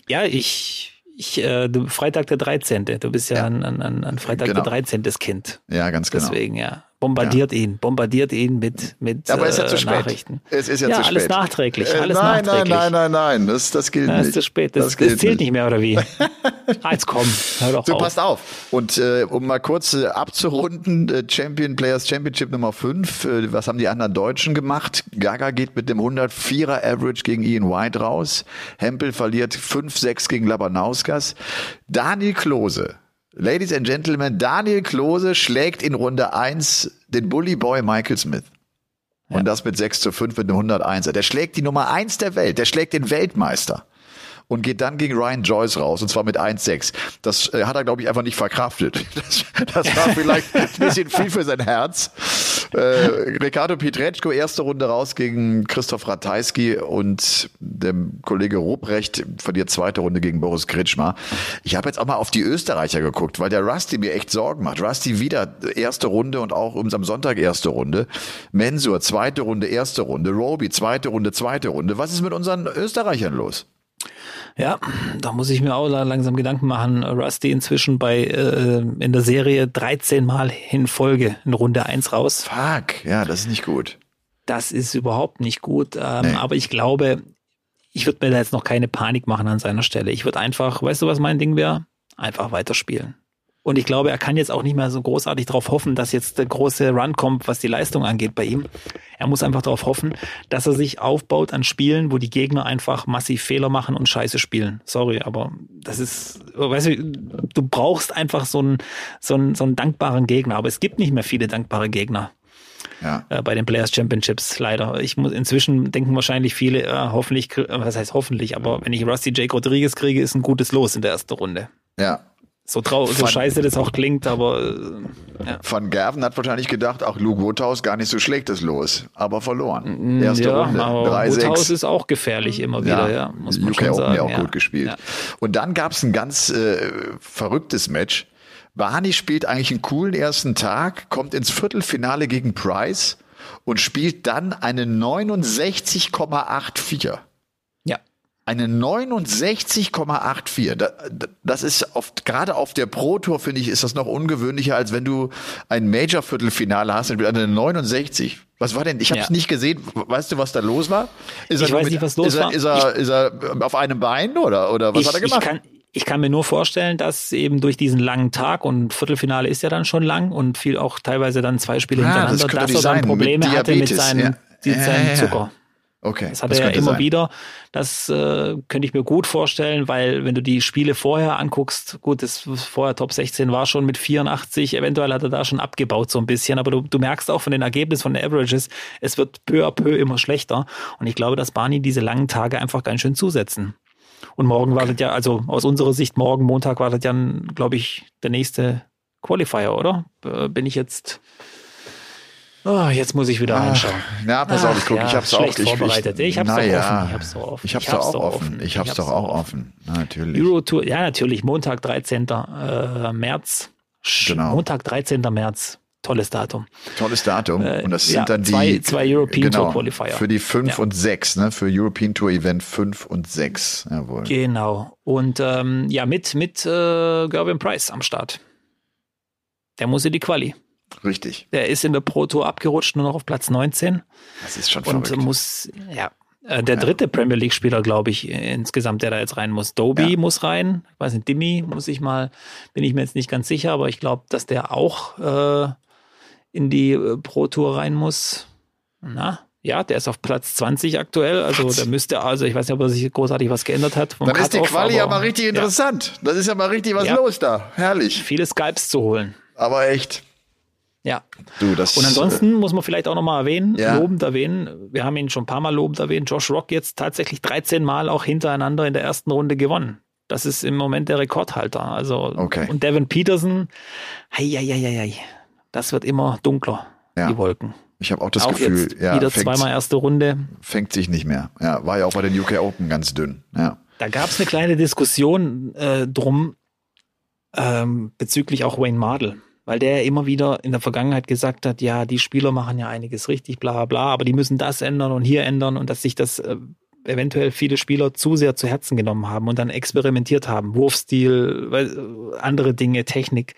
Ja, ich, ich, äh, du, Freitag der 13. Du bist ja, ja. An, an, an Freitag genau. der 13. Kind. Ja, ganz genau. Deswegen, ja bombardiert ja. ihn, bombardiert ihn mit, mit Aber es ist ja zu äh, spät. Nachrichten. Es ist ja, ja zu spät. alles nachträglich, äh, alles nein, nachträglich. Nein, nein, nein, nein, das, das gilt ja, nicht. ist zu spät, das, das, das zählt nicht. mehr, oder wie? ah, *laughs* jetzt komm, hör doch so, auf. passt auf. Und äh, um mal kurz äh, abzurunden, äh, Champion Players Championship Nummer 5, äh, was haben die anderen Deutschen gemacht? Gaga geht mit dem 104er Average gegen Ian White raus. Hempel verliert 5-6 gegen Labanauskas. Daniel Klose Ladies and Gentlemen, Daniel Klose schlägt in Runde 1 den Bully Boy Michael Smith. Und ja. das mit 6 zu 5 mit einem 101er. Der schlägt die Nummer 1 der Welt. Der schlägt den Weltmeister und geht dann gegen Ryan Joyce raus und zwar mit 1-6. Das äh, hat er, glaube ich, einfach nicht verkraftet. *laughs* Das, das war vielleicht ein bisschen viel für sein Herz. Äh, Ricardo Pietreczko, erste Runde raus gegen Christoph Ratajski und der Kollege Ruprecht verliert zweite Runde gegen Boris Kritschmer. Ich habe jetzt auch mal auf die Österreicher geguckt, weil der Rusty mir echt Sorgen macht. Rusty wieder erste Runde und auch um am Sonntag erste Runde. Mensur zweite Runde, erste Runde. Roby zweite Runde, zweite Runde. Was ist mit unseren Österreichern los? Ja, da muss ich mir auch langsam Gedanken machen. Rusty inzwischen bei äh, in der Serie 13 Mal in Folge in Runde 1 raus. Fuck, ja, das ist nicht gut. Das ist überhaupt nicht gut. Ähm, nee. Aber ich glaube, ich würde mir da jetzt noch keine Panik machen an seiner Stelle. Ich würde einfach, weißt du, was mein Ding wäre? Einfach weiterspielen. Und ich glaube, er kann jetzt auch nicht mehr so großartig darauf hoffen, dass jetzt der große Run kommt, was die Leistung angeht bei ihm. Er muss einfach darauf hoffen, dass er sich aufbaut an Spielen, wo die Gegner einfach massiv Fehler machen und scheiße spielen. Sorry, aber das ist, weißt du, du brauchst einfach so einen, so einen, so einen dankbaren Gegner. Aber es gibt nicht mehr viele dankbare Gegner. Ja. Äh, bei den Players Championships leider. Ich muss inzwischen denken wahrscheinlich viele, äh, hoffentlich, was heißt hoffentlich, aber wenn ich Rusty Jake Rodriguez kriege, ist ein gutes Los in der ersten Runde. Ja, So, trau so scheiße das auch klingt, aber äh, ja. Van Gerven hat wahrscheinlich gedacht, auch Luke Woodhouse gar nicht so schlecht ist los, aber verloren. Erste ja, Runde. Aber 3, Woodhouse ist auch gefährlich immer wieder, ja. ja muss man UK schon Open sagen. ja auch gut gespielt. Und dann gab es ein ganz äh, verrücktes Match. Barney spielt eigentlich einen coolen ersten Tag, kommt ins Viertelfinale gegen Price und spielt dann eine 69,84 eine 69,84. Das ist oft, gerade auf der Pro Tour, finde ich, ist das noch ungewöhnlicher, als wenn du ein Major-Viertelfinale hast mit einer 69. Was war denn? Ich habe es ja. nicht gesehen. Weißt du, was da los war? Ist ich weiß mit, nicht, was los ist er, war. Ist er, ist er auf einem Bein oder, oder was ich, hat er gemacht? Ich kann, ich kann mir nur vorstellen, dass eben durch diesen langen Tag und Viertelfinale ist ja dann schon lang und viel auch teilweise dann zwei Spiele ja, hintereinander, das dass er dann Probleme mit hatte mit seinem, ja. mit seinem Zucker. Okay. Das hat das er ja immer sein. wieder. Das äh, könnte ich mir gut vorstellen, weil wenn du die Spiele vorher anguckst, gut, das vorher Top 16 war schon mit 84, eventuell hat er da schon abgebaut so ein bisschen, aber du, du merkst auch von den Ergebnissen, von den Averages, es wird peu à peu immer schlechter. Und ich glaube, dass Barney diese langen Tage einfach ganz schön zusetzen. Und morgen okay. wartet ja, also aus unserer Sicht, morgen, Montag wartet ja, glaube ich, der nächste Qualifier, oder? Bin ich jetzt Oh, jetzt muss ich wieder reinschauen. Na, pass Ach, auf, ich gucke, ja, ich hab's auch ich, vorbereitet. Ich, ich hab's naja, doch offen. Ich hab's doch offen. Ich hab's, ich hab's doch auch offen. Ich hab's, ich doch auch offen. offen. Natürlich. Eurotour, ja, natürlich. Montag, 13. Äh, März. Genau. Montag, 13. März. Tolles Datum. Tolles Datum. Äh, und das sind ja, dann die zwei, zwei European genau, Tour Qualifier. Für die 5 ja. und 6, ne? Für European Tour Event 5 und 6. Jawohl. Genau. Und ähm, ja, mit, mit äh, Gerben Price am Start. Der muss in die Quali. Richtig. Der ist in der Pro Tour abgerutscht, nur noch auf Platz 19. Das ist schon und verrückt. muss, ja, äh, der dritte ja. Premier League Spieler, glaube ich, insgesamt, der da jetzt rein muss. Doby ja. muss rein. Ich weiß nicht, Dimi muss ich mal, bin ich mir jetzt nicht ganz sicher, aber ich glaube, dass der auch äh, in die äh, Pro Tour rein muss. Na, ja, der ist auf Platz 20 aktuell. Also der müsste, also ich weiß nicht, ob er sich großartig was geändert hat. Dann ist die Quali ja mal richtig interessant. Ja. Das ist ja mal richtig was los da. Herrlich. Viele Skypes zu holen. Aber echt. Ja. Du, das, und ansonsten äh, muss man vielleicht auch nochmal erwähnen, ja. lobend erwähnen, wir haben ihn schon ein paar Mal lobend erwähnt, Josh Rock jetzt tatsächlich 13 Mal auch hintereinander in der ersten Runde gewonnen. Das ist im Moment der Rekordhalter. Also okay. und Devin Peterson, hei, hei, hei, hei, das wird immer dunkler, ja. die Wolken. Ich habe auch das auch Gefühl, ja, wieder fängt, zweimal erste Runde. Fängt sich nicht mehr. Ja, war ja auch bei den UK Open ganz dünn. Ja. Da gab es eine kleine Diskussion äh, drum ähm, bezüglich auch Wayne Mardell weil der immer wieder in der Vergangenheit gesagt hat, ja, die Spieler machen ja einiges richtig, bla bla, aber die müssen das ändern und hier ändern und dass sich das äh, eventuell viele Spieler zu sehr zu Herzen genommen haben und dann experimentiert haben, Wurfstil, äh, andere Dinge, Technik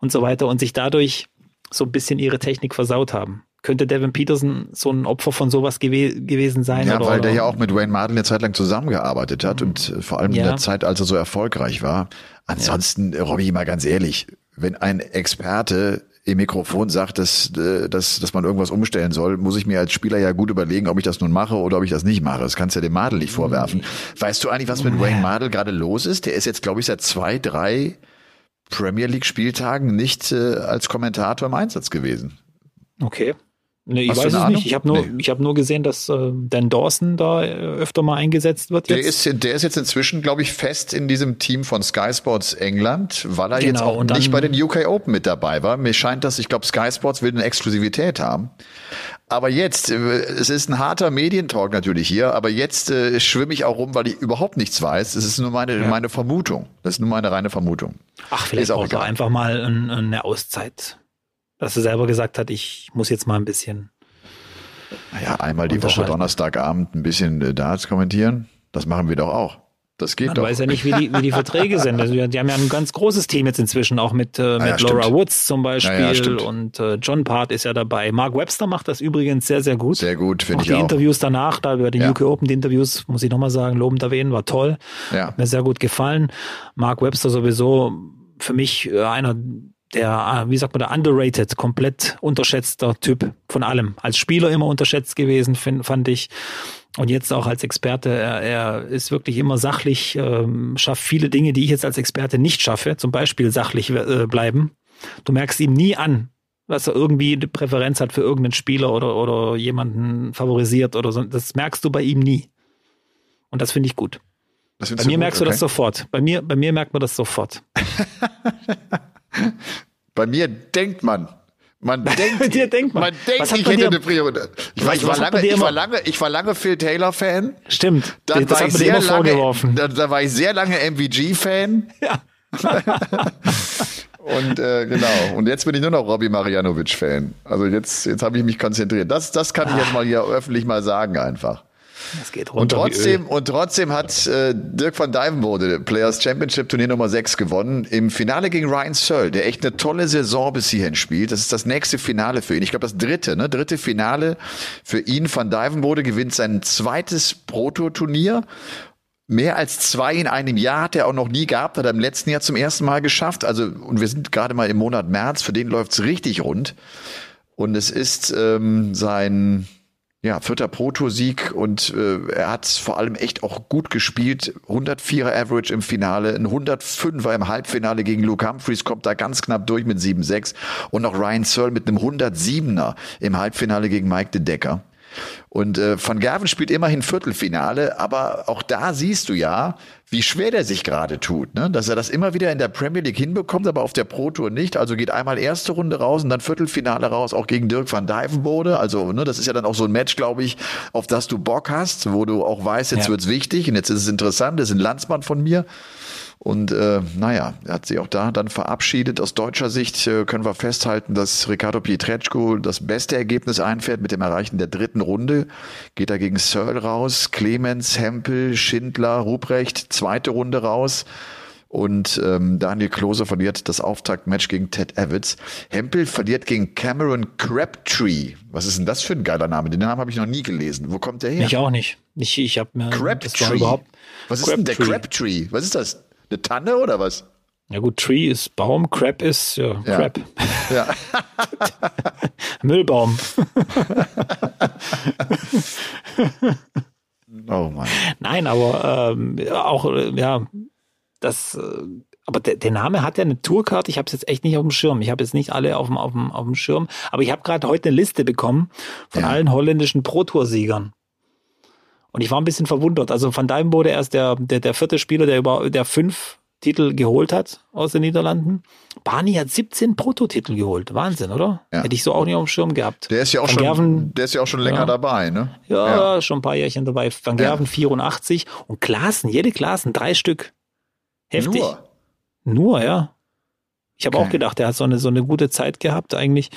und so weiter und sich dadurch so ein bisschen ihre Technik versaut haben. Könnte Devin Peterson so ein Opfer von sowas gew gewesen sein? Ja, oder, weil der ja auch mit Wayne Martin eine Zeit lang zusammengearbeitet hat und äh, vor allem ja. in der Zeit, als er so erfolgreich war. Ansonsten, ja. Robby, mal ganz ehrlich, wenn ein Experte im Mikrofon sagt, dass, äh, dass, dass man irgendwas umstellen soll, muss ich mir als Spieler ja gut überlegen, ob ich das nun mache oder ob ich das nicht mache. Das kannst du ja dem Madel nicht vorwerfen. Weißt du eigentlich, was mit Wayne Madel gerade los ist? Der ist jetzt, glaube ich, seit zwei, drei Premier League Spieltagen nicht äh, als Kommentator im Einsatz gewesen. Okay. Nee, ich Hast weiß es nicht. Ich habe nur, nee. ich hab nur gesehen, dass äh, Dan Dawson da äh, öfter mal eingesetzt wird. Jetzt. Der, ist, der ist jetzt inzwischen, glaube ich, fest in diesem Team von Sky Sports England, weil er genau, jetzt auch nicht bei den UK Open mit dabei war. Mir scheint das, ich glaube, Sky Sports will eine Exklusivität haben. Aber jetzt, äh, es ist ein harter Medientalk natürlich hier, aber jetzt äh, schwimme ich auch rum, weil ich überhaupt nichts weiß. Es ist nur meine, ja. meine Vermutung. Das ist nur meine reine Vermutung. Ach, vielleicht ist auch er einfach mal eine Auszeit dass er selber gesagt hat, ich muss jetzt mal ein bisschen. Naja, einmal die Woche Donnerstagabend ein bisschen äh, Darts kommentieren. Das machen wir doch auch. Das geht Man doch. weiß ja nicht, wie die, wie die Verträge sind. Also, die haben ja ein ganz großes Team jetzt inzwischen, auch mit, äh, mit ja, Laura Woods zum Beispiel. Ja, ja, und äh, John Part ist ja dabei. Mark Webster macht das übrigens sehr, sehr gut. Sehr gut, finde ich die auch. Die Interviews danach, da über den UK Open, die Interviews, muss ich nochmal sagen, lobend erwähnen, war toll. Ja. Hat mir sehr gut gefallen. Mark Webster sowieso für mich äh, einer der, ah, wie sagt man, der underrated, komplett unterschätzter Typ von allem. Als Spieler immer unterschätzt gewesen, find, fand ich. Und jetzt auch als Experte, er, er ist wirklich immer sachlich, ähm, schafft viele Dinge, die ich jetzt als Experte nicht schaffe, zum Beispiel sachlich äh, bleiben. Du merkst ihm nie an, dass er irgendwie eine Präferenz hat für irgendeinen Spieler oder, oder jemanden favorisiert oder so. Das merkst du bei ihm nie. Und das finde ich gut. Bei mir merkst okay. du das sofort. Bei mir, bei mir merkt man das sofort. *laughs* bei mir denkt man. Man denkt, bei *laughs* dir denkt man. man denkt, ich hätte eine Priorität. Ich, war, ich, war lange, ich, war lange, ich war lange Phil Taylor-Fan. Stimmt. Dann das war ich sehr lange, da, da war ich sehr lange MVG-Fan. Ja. *laughs* Und äh, genau. Und jetzt bin ich nur noch Robbie Marianovic-Fan. Also jetzt, jetzt habe ich mich konzentriert. Das, das kann ich jetzt mal hier öffentlich mal sagen einfach. Das geht runter und trotzdem, und trotzdem hat äh, Dirk van Dijvenbode Players Championship Turnier Nummer 6 gewonnen. Im Finale gegen Ryan Searle, der echt eine tolle Saison bis hierhin spielt. Das ist das nächste Finale für ihn. Ich glaube, das dritte, ne? Dritte Finale für ihn. Van Dijvenbode gewinnt sein zweites Proto-Turnier Mehr als zwei in einem Jahr hat er auch noch nie gehabt, hat er im letzten Jahr zum ersten Mal geschafft. Also, und wir sind gerade mal im Monat März, für den läuft's richtig rund. Und es ist ähm, sein ja, vierter Proto-Sieg und äh, er hat vor allem echt auch gut gespielt. 104er Average im Finale, ein 105er im Halbfinale gegen Luke Humphreys, kommt da ganz knapp durch mit 7-6 und auch Ryan Searle mit einem 107er im Halbfinale gegen Mike de Decker. Und äh, Van Gerven spielt immerhin Viertelfinale, aber auch da siehst du ja, wie schwer der sich gerade tut, ne? dass er das immer wieder in der Premier League hinbekommt, aber auf der Pro Tour nicht. Also geht einmal erste Runde raus und dann Viertelfinale raus, auch gegen Dirk van Dijvenbode. Also ne, das ist ja dann auch so ein Match, glaube ich, auf das du Bock hast, wo du auch weißt, jetzt ja. wird's wichtig und jetzt ist es interessant. Das ist ein Landsmann von mir. Und äh, naja, er hat sich auch da dann verabschiedet. Aus deutscher Sicht äh, können wir festhalten, dass Ricardo Pietreczko das beste Ergebnis einfährt mit dem Erreichen der dritten Runde. Geht er gegen Searle raus, Clemens, Hempel, Schindler, Ruprecht, zweite Runde raus. Und ähm, Daniel Klose verliert das Auftaktmatch gegen Ted Evans. Hempel verliert gegen Cameron Crabtree. Was ist denn das für ein geiler Name? Den Namen habe ich noch nie gelesen. Wo kommt der her? Ich auch nicht. Ich, ich habe mir Crabtree. Was ist Crabtree. denn der Crabtree? Was ist das? Eine Tanne oder was? Ja gut, Tree ist Baum, Crab ist ja, ja. Crab. Ja. *laughs* Müllbaum. oh Mann. Nein, aber ähm, auch ja, das. Äh, aber der, der, Name hat ja eine Tourkarte. Ich habe es jetzt echt nicht auf dem Schirm. Ich habe jetzt nicht alle auf dem, auf dem, auf dem Schirm. Aber ich habe gerade heute eine Liste bekommen von ja. allen holländischen Pro-Tour-Siegern. Und ich war ein bisschen verwundert. Also Van Dijvenbode erst der, der, der vierte Spieler, der über der fünf Titel geholt hat aus den Niederlanden. Barney hat 17 Prototitel geholt. Wahnsinn, oder? Ja. Hätte ich so auch nicht auf dem Schirm gehabt. Der ist ja auch, schon, Gerven, der ist ja auch schon länger ja. dabei, ne? Ja, ja, schon ein paar Jährchen dabei. Van Gerven 84 und Klassen, jede Klassen, drei Stück. Heftig. Nur? Nur, ja. Ich habe okay. auch gedacht, er hat so eine, so eine gute Zeit gehabt eigentlich,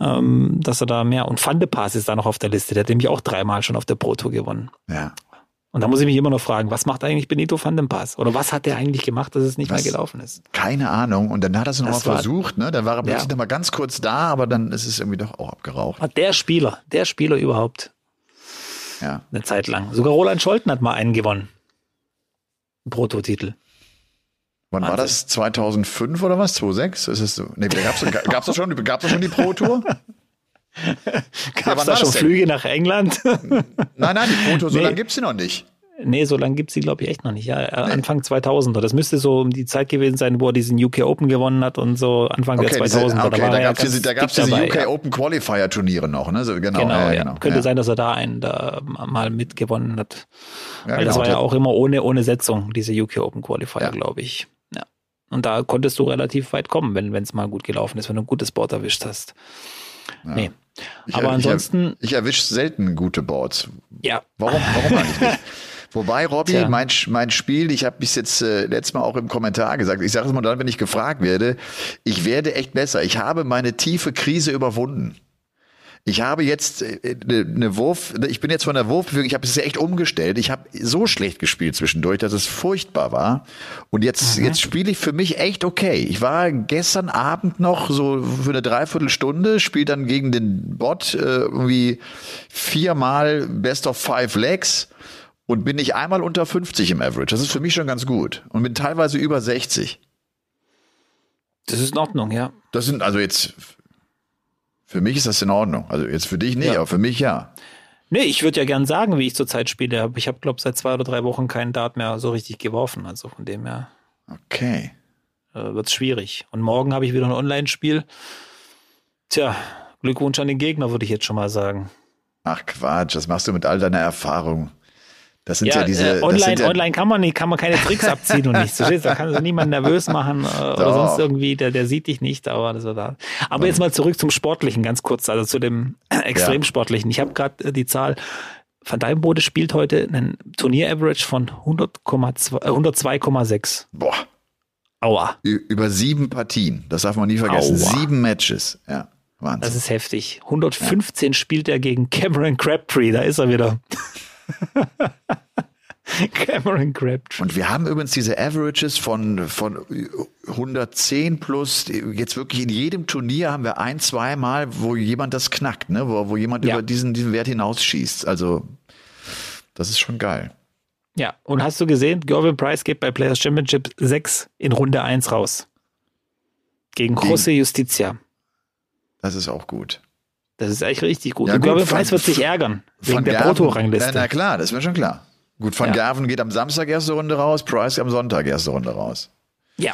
ähm, dass er da mehr. Und Van de Pass ist da noch auf der Liste. Der hat nämlich auch dreimal schon auf der Pro Tour gewonnen. Ja. Und da muss ich mich immer noch fragen, was macht eigentlich Benito van den Pass? Oder was hat der eigentlich gemacht, dass es nicht was? mehr gelaufen ist? Keine Ahnung. Und dann hat er es nochmal versucht, ne? Dann war er plötzlich ja. nochmal ganz kurz da, aber dann ist es irgendwie doch auch abgeraucht. Der Spieler, der Spieler überhaupt. Ja. Eine Zeit lang. Sogar Roland Scholten hat mal einen gewonnen. Prototitel. Wann Wahnsinn. war das? 2005 oder was? 2006? Ist es so? Nee, gab's, gab's *laughs* das schon, gab's das schon die Pro Tour? Gab es da schon Flüge nach England? nein, nein, die Pro Tour, so nee. lange gibt's sie noch nicht. Nee, so lange gibt's sie, glaube ich, echt noch nicht. Ja, nee. Anfang 2000er. Das müsste so um die Zeit gewesen sein, wo er diesen UK Open gewonnen hat und so Anfang okay, der 2000er. Okay, da, da gab's diese, da gab's diese UK ja. Open Qualifier Turniere noch, ne? So, genau, genau, ja, genau. Könnte ja. sein, dass er da einen da mal mitgewonnen hat. Weil genau. das war ja auch immer ohne, ohne Setzung, diese UK Open Qualifier, glaube ich. Und da konntest du relativ weit kommen, wenn es mal gut gelaufen ist, wenn du ein gutes Board erwischt hast. Ja. Nee. Ich, Aber ansonsten. Ich, ich erwische selten gute Boards. Ja. Warum, warum eigentlich nicht? *laughs* Wobei, Robby, mein, mein Spiel, ich habe bis jetzt äh, letztes Mal auch im Kommentar gesagt, ich sage es mal dann, wenn ich gefragt werde, ich werde echt besser. Ich habe meine tiefe Krise überwunden. Ich habe jetzt eine äh, ne Wurf, ich bin jetzt von der Wurfbewegung, ich habe es echt umgestellt. Ich habe so schlecht gespielt zwischendurch, dass es furchtbar war. Und jetzt, mhm. jetzt spiele ich für mich echt okay. Ich war gestern Abend noch so für eine Dreiviertelstunde, spiele dann gegen den Bot äh, irgendwie viermal Best of Five Legs und bin nicht einmal unter 50 im Average. Das ist für mich schon ganz gut. Und bin teilweise über 60. Das ist in Ordnung, ja. Das sind also jetzt für mich ist das in Ordnung. Also jetzt für dich nicht, ja. aber für mich ja. Nee, ich würde ja gern sagen, wie ich zurzeit spiele. Ich habe, glaube seit zwei oder drei Wochen keinen Dart mehr so richtig geworfen. Also von dem her. Okay. Äh, Wird schwierig. Und morgen habe ich wieder ein Online-Spiel. Tja, Glückwunsch an den Gegner, würde ich jetzt schon mal sagen. Ach Quatsch, das machst du mit all deiner Erfahrung. Das sind ja, ja diese. Äh, online, ja, online kann man nicht, kann man keine Tricks abziehen und nichts. Da kann sich niemand nervös machen äh, oder sonst irgendwie, der, der sieht dich nicht, aber das war da. Aber jetzt mal zurück zum Sportlichen, ganz kurz, also zu dem *clears throat* Extremsportlichen. Ich habe gerade äh, die Zahl. Van Dijvenbode spielt heute einen Turnier-Average von 102,6. Äh, Boah. Aua. Über sieben Partien. Das darf man nie vergessen. Aua. Sieben Matches. Ja. Wahnsinn. Das ist heftig. 115 ja. spielt er gegen Cameron Crabtree. Da ist er wieder. *laughs* Cameron Crabtree. Und wir haben übrigens diese Averages von, von 110 plus, jetzt wirklich in jedem Turnier haben wir ein, zweimal, wo jemand das knackt, ne? wo, wo jemand ja. über diesen, diesen Wert hinausschießt. Also, das ist schon geil. Ja, und hast du gesehen, Gervin Price geht bei Players Championship 6 in Runde 1 raus. Gegen José Justicia. Das ist auch gut. Das ist echt richtig gut. Ja, und Gervin Price wird sich ärgern. Wegen der Proto-Rangliste. Na, na, klar, das wäre schon klar. Gut, Van ja. Gerven geht am Samstag erste Runde raus, Price am Sonntag erste Runde raus. Ja.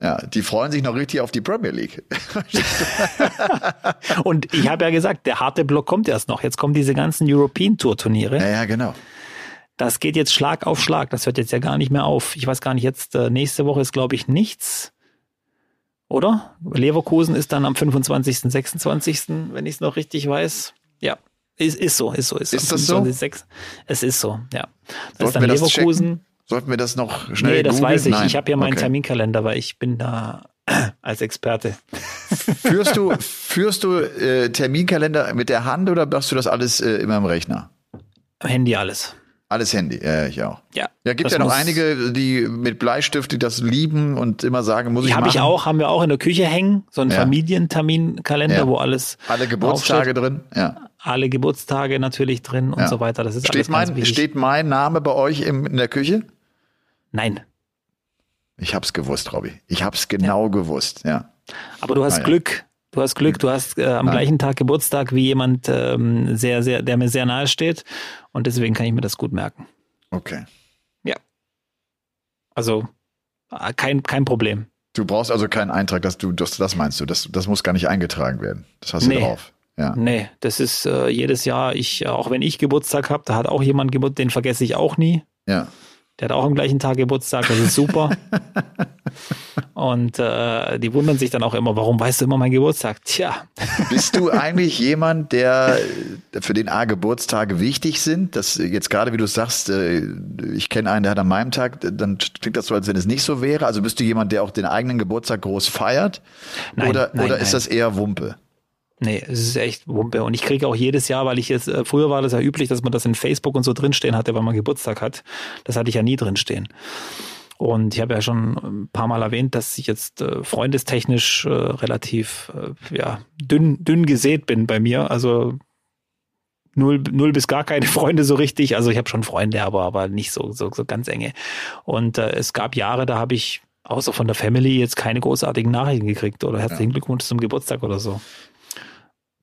Ja, die freuen sich noch richtig auf die Premier League. *laughs* und ich habe ja gesagt, der harte Block kommt erst noch. Jetzt kommen diese ganzen European Tour Turniere. Ja, ja, genau. Das geht jetzt Schlag auf Schlag. Das hört jetzt ja gar nicht mehr auf. Ich weiß gar nicht, jetzt äh, nächste Woche ist, glaube ich, nichts. Oder? Leverkusen ist dann am 25., 26., wenn ich es noch richtig weiß. Ja, ist, ist so, ist so. Ist, ist das so? 6. Es ist so, ja. Das ist dann Leverkusen. Sollten wir das noch schnell Nee, das googlen? weiß ich. Nein. Ich habe ja meinen okay. Terminkalender, weil ich bin da *clears throat* als Experte. Führst du, führst du äh, Terminkalender mit der Hand oder machst du das alles äh, immer im Rechner? Handy alles. Alles Handy, ja, ich auch. Ja. Ja, gibt ja noch einige, die mit Bleistift, die das lieben und immer sagen, muss ich die machen. Habe ich auch, haben wir auch in der Küche hängen, so einen ja. Familienterminkalender, ja. wo alles alle Geburtstage drin, ja. Alle Geburtstage natürlich drin und so weiter. Das ist steht alles mein, Steht mein Name bei euch im, in der Küche? Nein. Ich hab's gewusst, Robby. Ich hab's genau gewusst, ja. Aber du hast ah, Glück. Du hast Glück, du hast äh, am Nein. gleichen Tag Geburtstag wie jemand ähm, sehr, sehr, der mir sehr nahe steht und deswegen kann ich mir das gut merken. Okay. Ja. Also äh, kein, kein Problem. Du brauchst also keinen Eintrag, dass du das, das meinst du, das, das muss gar nicht eingetragen werden. Das hast du drauf. Ja. Nee, das ist äh, jedes Jahr, ich, auch wenn ich Geburtstag habe, da hat auch jemand Geburtstag, den vergesse ich auch nie. Ja. Der hat auch am gleichen Tag Geburtstag, das ist super. *laughs* Und äh, die wundern sich dann auch immer, warum weißt du immer mein Geburtstag? Tja. Bist du eigentlich jemand, der für den A Geburtstage wichtig sind? Das jetzt gerade, wie du sagst, äh, ich kenne einen, der hat an meinem Tag, dann klingt das so, als wenn es nicht so wäre. Also bist du jemand, der auch den eigenen Geburtstag groß feiert? Nein, oder nein, oder nein. ist das eher Wumpe? Nee, es ist echt Wumpe. Und ich kriege auch jedes Jahr, weil ich jetzt, äh, früher war das ja üblich, dass man das in Facebook und so drinstehen hatte, weil man Geburtstag hat. Das hatte ich ja nie drinstehen. Und ich habe ja schon ein paar Mal erwähnt, dass ich jetzt äh, freundestechnisch äh, relativ äh, ja, dünn, dünn gesät bin bei mir. Also null, null bis gar keine *laughs* Freunde so richtig. Also ich habe schon Freunde, aber, aber nicht so, so, so ganz enge. Und äh, es gab Jahre, da habe ich außer von der Family jetzt keine großartigen Nachrichten gekriegt oder herzlichen ja. Glückwunsch zum Geburtstag oder so.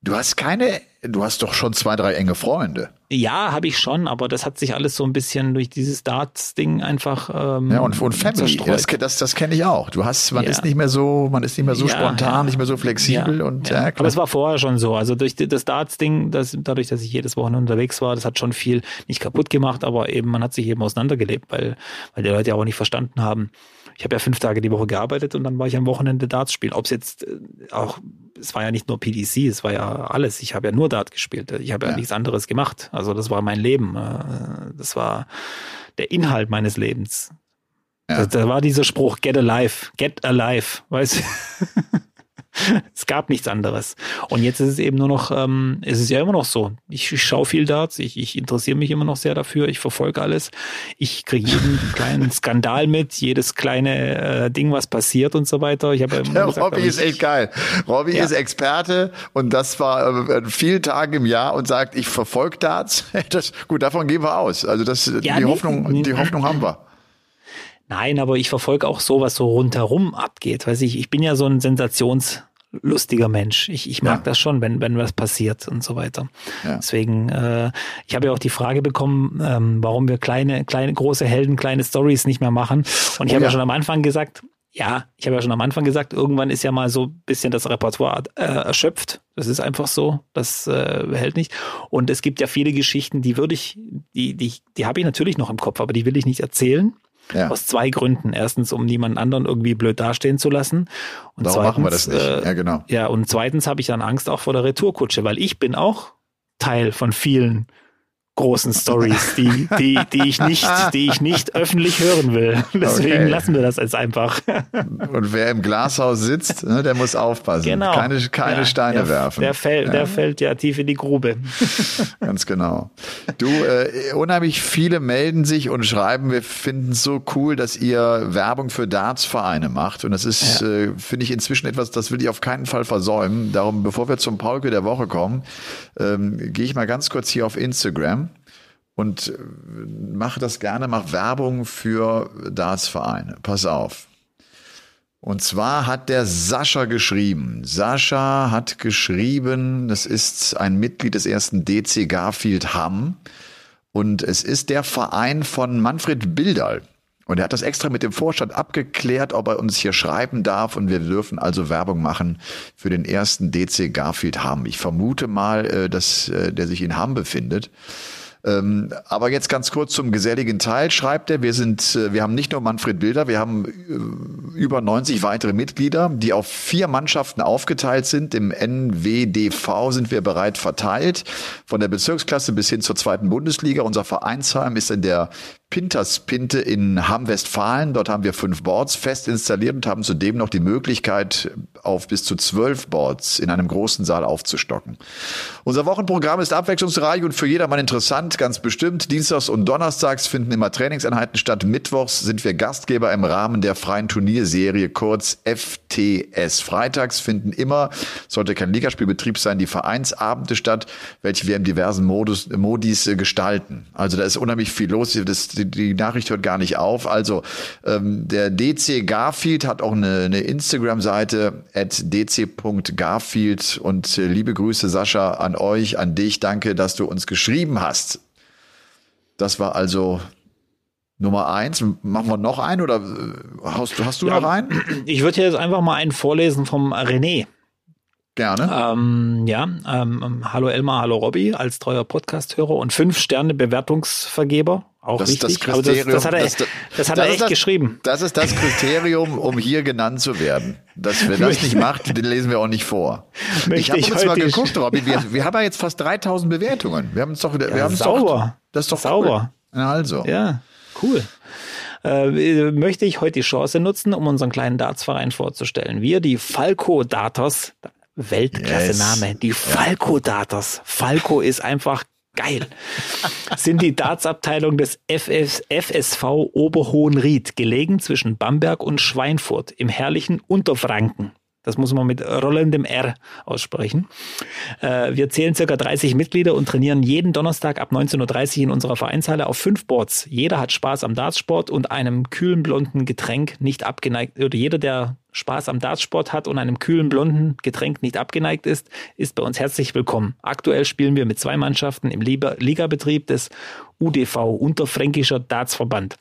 Du hast keine, du hast doch schon zwei, drei enge Freunde. Ja, habe ich schon, aber das hat sich alles so ein bisschen durch dieses Darts-Ding einfach. Ähm, ja, und, und Family, das, das, das kenne ich auch. Du hast, man ja. ist nicht mehr so, man ist nicht mehr so ja, spontan, ja. nicht mehr so flexibel und ja. Aber es war vorher schon so. Also durch das Darts-Ding, das, dadurch, dass ich jedes Wochenende unterwegs war, das hat schon viel nicht kaputt gemacht, aber eben man hat sich eben auseinandergelebt, weil, weil die Leute ja auch nicht verstanden haben. Ich habe ja fünf Tage die Woche gearbeitet und dann war ich am Wochenende Darts spielen. Ob es jetzt äh, auch es war ja nicht nur PDC, es war ja alles. Ich habe ja nur Dart gespielt. Ich habe ja. ja. nichts anderes gemacht. Also das war mein Leben. Äh, das war der Inhalt meines Lebens. Ja. Da, da war dieser Spruch, get alive, get alive, weißt du? *laughs* *laughs* es gab nichts anderes. Und jetzt ist es eben nur noch, ähm, es ist ja immer noch so. Ich, ich schaue viel Darts, ich, ich interessiere mich immer noch sehr dafür, ich verfolge alles. Ich kriege jeden *laughs* kleinen Skandal mit, jedes kleine äh, Ding, was passiert und so weiter. Ich habe ja Der gesagt, Robby ist echt geil. Robby ja. ist Experte und das war äh, vielen Tagen im Jahr und sagt, ich verfolge Darts. *laughs* Das, gut, davon gehen wir aus. Also das, ja, die nee, Hoffnung, die Hoffnung haben wir. Nein, aber ich verfolge auch so, was so rundherum abgeht. Weiß ich, ich bin ja so ein sensationslustiger Mensch. Ich, ich mag ja. das schon, wenn, wenn was passiert und so weiter. Ja. Deswegen, äh, ich habe ja auch die Frage bekommen, ähm, warum wir kleine, kleine, große Helden, kleine Stories nicht mehr machen. Und ich oh, habe ja. ja schon am Anfang gesagt, ja, ich habe ja schon am Anfang gesagt, irgendwann ist ja mal so ein bisschen das Repertoire äh, erschöpft. Das ist einfach so. Das äh, hält nicht. Und es gibt ja viele Geschichten, die würde ich, die, die, die habe ich natürlich noch im Kopf, aber die will ich nicht erzählen. Ja. Aus zwei Gründen. Erstens, um niemanden anderen irgendwie blöd dastehen zu lassen. Und Darum zweitens, machen wir das nicht. Äh, ja, genau. Ja, und zweitens habe ich dann Angst auch vor der Retourkutsche, weil ich bin auch Teil von vielen großen Stories, die, die, die ich nicht, die ich nicht öffentlich hören will. *laughs* Deswegen okay. lassen wir das jetzt einfach. Und wer im Glashaus sitzt, ne, der muss aufpassen. Genau. Keine, keine ja, Steine der, werfen. Der, fällt, ja. der fällt ja tief in die Grube. *laughs* Ganz genau. Du, äh, unheimlich viele melden sich und schreiben, wir finden es so cool, dass ihr Werbung für Dartsvereine macht. Und das ist, ja. äh, finde ich, inzwischen etwas, das will ich auf keinen Fall versäumen. Darum, bevor wir zum Paulke der Woche kommen, ähm, gehe ich mal ganz kurz hier auf Instagram und äh, mache das gerne, mache Werbung für Dartsvereine. Pass auf. Und zwar hat der Sascha geschrieben. Sascha hat geschrieben, das ist ein Mitglied des ersten DC Garfield Hamm. Und es ist der Verein von Manfred Bildal. Und er hat das extra mit dem Vorstand abgeklärt, ob er uns hier schreiben darf. Und wir dürfen also Werbung machen für den ersten DC Garfield Hamm. Ich vermute mal, äh, dass äh, der sich in Hamm befindet. Ähm, aber jetzt ganz kurz zum geselligen Teil schreibt er, wir sind, äh, wir haben nicht nur Manfred Bilder, wir haben äh, über 90 weitere Mitglieder, die auf vier Mannschaften aufgeteilt sind. Im NWDV sind wir bereit verteilt, von der Bezirksklasse bis hin zur zweiten Bundesliga. Unser Vereinsheim ist in der Pinterspinte in Hamm-Westfalen. Dort haben wir fünf Boards fest installiert und haben zudem noch die Möglichkeit, auf bis zu zwölf Boards in einem großen Saal aufzustocken. Unser Wochenprogramm ist abwechslungsreich und für jedermann interessant, ganz bestimmt. Dienstags und Donnerstags finden immer Trainingseinheiten statt. Mittwochs sind wir Gastgeber im Rahmen der freien Turnierserie, kurz FTS. Freitags finden immer, sollte kein Ligaspielbetrieb sein, die Vereinsabende statt, welche wir in diversen Modus, Modis äh, gestalten. Also da ist unheimlich viel los. Das, die, die Nachricht hört gar nicht auf. Also ähm, der DC Garfield hat auch eine, eine Instagram-Seite at dc.garfield und äh, liebe Grüße Sascha an euch, an dich. Danke, dass du uns geschrieben hast. Das war also Nummer eins. Machen wir noch einen oder äh, hast, hast du ja, noch einen? Ich würde jetzt einfach mal einen vorlesen vom René. Gerne. Ähm, ja, ähm, hallo Elmar, hallo Robby als treuer Podcast-Hörer und fünf Sterne Bewertungsvergeber. Auch das wichtig. Ist das, Kriterium, das, das, hat er, das, das hat er echt geschrieben. Das ist das Kriterium, um hier genannt zu werden. Dass wer das nicht macht, den lesen wir auch nicht vor. Möchte ich habe uns mal geguckt, Robby. Wir, wir haben ja jetzt fast 3000 Bewertungen. Wir haben es doch, wir ja, haben sauber. Doch, das ist doch sauber. Cool. Also. Ja, cool. Äh, möchte ich heute die Chance nutzen, um unseren kleinen Dartsverein vorzustellen. Wir, die Falco Datos, Weltklasse-Name. Yes. Die Falco Datos. Falco ist einfach geil. Sind die Dartsabteilung des FS, FSV Oberhohenried, gelegen zwischen Bamberg und Schweinfurt im herrlichen Unterfranken. Das muss man mit rollendem R aussprechen. Äh, wir zählen circa 30 Mitglieder und trainieren jeden Donnerstag ab 19.30 Uhr in unserer Vereinshalle auf fünf Boards. Jeder hat Spaß am Dartsport und einem kühlen blonden Getränk nicht abgeneigt, oder jeder, der Spaß am Dartsport hat und einem kühlen blonden Getränk nicht abgeneigt ist, ist bei uns herzlich willkommen. Aktuell spielen wir mit zwei Mannschaften im Ligabetrieb des UDV, Unterfränkischer Dartsverband.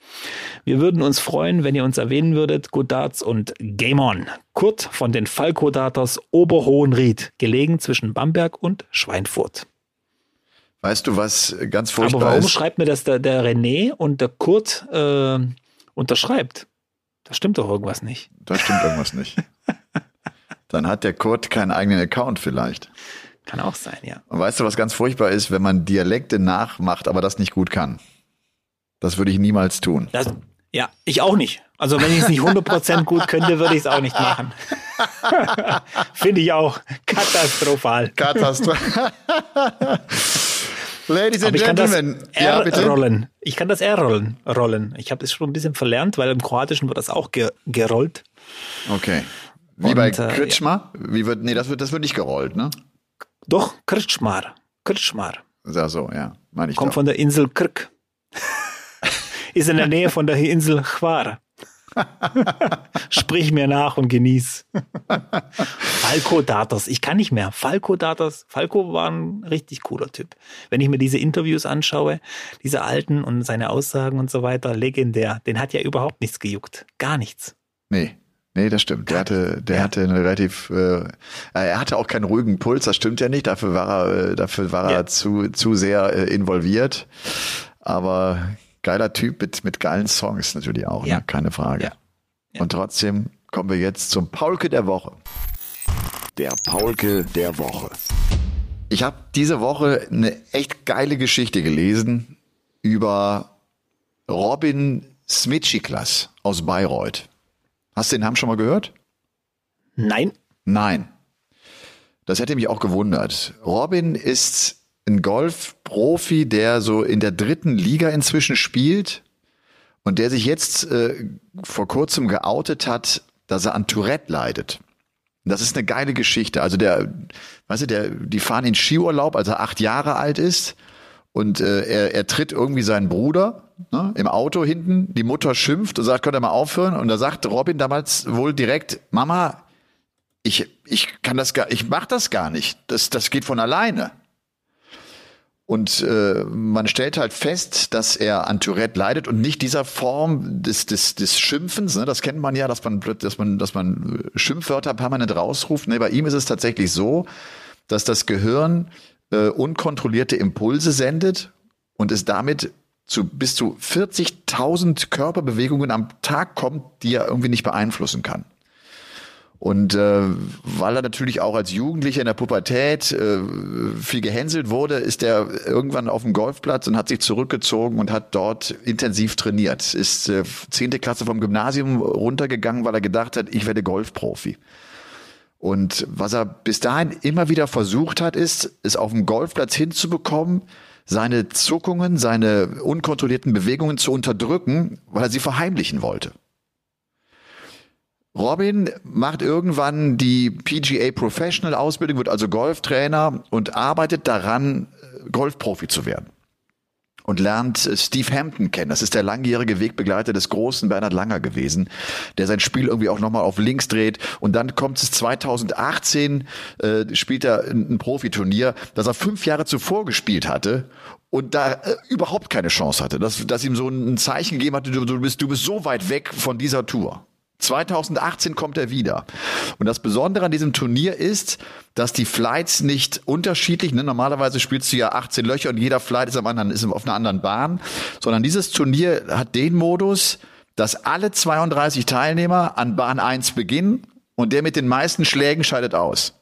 Wir würden uns freuen, wenn ihr uns erwähnen würdet. Good Darts und Game On. Kurt von den Falco Darters Oberhohenried, gelegen zwischen Bamberg und Schweinfurt. Weißt du, was ganz furchtbar ist? Aber warum ist? schreibt mir das der, der René und der Kurt äh, unterschreibt? Da stimmt doch irgendwas nicht. Da stimmt irgendwas nicht. *laughs* Dann hat der Kurt keinen eigenen Account vielleicht. Kann auch sein, ja. Und weißt du, was ganz furchtbar ist, wenn man Dialekte nachmacht, aber das nicht gut kann? Das würde ich niemals tun. Das, ja, ich auch nicht. Also wenn ich es nicht 100% gut könnte, würde ich es auch nicht machen. *laughs* Finde ich auch katastrophal. Katastrophal. *laughs* Ladies and Gentlemen. ja, bitte. rollen. Ich kann das R rollen. rollen. Ich habe es schon ein bisschen verlernt, weil im Kroatischen wird das auch ge gerollt. Okay. Wie Und, bei äh, Kritschmar? Ja. Wie wird, nee, das wird, das wird nicht gerollt, ne? Doch, Kritschmar. Kritschmar. Ja, so, ja. Meine ich Kommt doch. von der Insel Krk. *laughs* Ist in der Nähe von der Insel Chwar. *laughs* Sprich mir nach und genieß. Falco Datas, ich kann nicht mehr. Falco Datas, Falco war ein richtig cooler Typ. Wenn ich mir diese Interviews anschaue, diese alten und seine Aussagen und so weiter, legendär. Den hat ja überhaupt nichts gejuckt. Gar nichts. Nee. Nee, das stimmt. Der hatte, der ja. hatte eine relativ, äh, er hatte auch keinen ruhigen Puls, das stimmt ja nicht. Dafür war er, äh, dafür war ja. er zu, zu sehr äh, involviert. Aber geiler Typ mit, mit geilen Songs natürlich auch, ja. ne? keine Frage. Ja. Und trotzdem kommen wir jetzt zum Paulke der Woche. Der Paulke der Woche. Ich habe diese Woche eine echt geile Geschichte gelesen über Robin Smitschiklas aus Bayreuth. Hast du den Namen schon mal gehört? Nein. Nein. Das hätte mich auch gewundert. Robin ist ein Golfprofi, der so in der dritten Liga inzwischen spielt und der sich jetzt äh, vor kurzem geoutet hat, dass er an Tourette leidet. das ist eine geile Geschichte. Also der, weißt du, der, die fahren in Skiurlaub, als er acht Jahre alt ist und äh, er, er tritt irgendwie seinen Bruder ne, im Auto hinten. Die Mutter schimpft und sagt, könnt ihr mal aufhören? Und da sagt Robin damals wohl direkt, Mama, ich, ich kann das gar, ich mach das gar nicht. Das, das geht von alleine. Und äh, man stellt halt fest, dass er an Tourette leidet und nicht dieser Form des, des, des Schimpfens. Ne? Das kennt man ja, dass man, dass man, dass man Schimpfwörter permanent rausruft. Ne? Bei ihm ist es tatsächlich so, dass das Gehirn äh, unkontrollierte Impulse sendet und es damit zu bis zu 40.000 Körperbewegungen am Tag kommt, die er irgendwie nicht beeinflussen kann. Und äh, weil er natürlich auch als Jugendlicher in der Pubertät äh, viel gehänselt wurde, ist er irgendwann auf dem Golfplatz und hat sich zurückgezogen und hat dort intensiv trainiert. Ist äh, zehnte Klasse vom Gymnasium runtergegangen, weil er gedacht hat, ich werde Golfprofi. Und was er bis dahin immer wieder versucht hat, ist, es auf dem Golfplatz hinzubekommen, seine Zuckungen, seine unkontrollierten Bewegungen zu unterdrücken, weil er sie verheimlichen wollte. Robin macht irgendwann die PGA Professional Ausbildung, wird also Golftrainer und arbeitet daran, Golfprofi zu werden und lernt Steve Hampton kennen. Das ist der langjährige Wegbegleiter des großen Bernhard Langer gewesen, der sein Spiel irgendwie auch nochmal auf links dreht. Und dann kommt es 2018, äh, spielt er ein, Profiturnier, das er fünf Jahre zuvor gespielt hatte und da äh, überhaupt keine Chance hatte, dass, dass ihm so ein Zeichen gegeben hatte, du, du, bist, du bist so weit weg von dieser Tour. 2018 kommt er wieder. Und das Besondere an diesem Turnier ist, dass die Flights nicht unterschiedlich, ne? normalerweise spielst du ja 18 Löcher und jeder Flight ist am anderen, ist auf einer anderen Bahn, sondern dieses Turnier hat den Modus, dass alle 32 Teilnehmer an Bahn 1 beginnen und der mit den meisten Schlägen scheidet aus.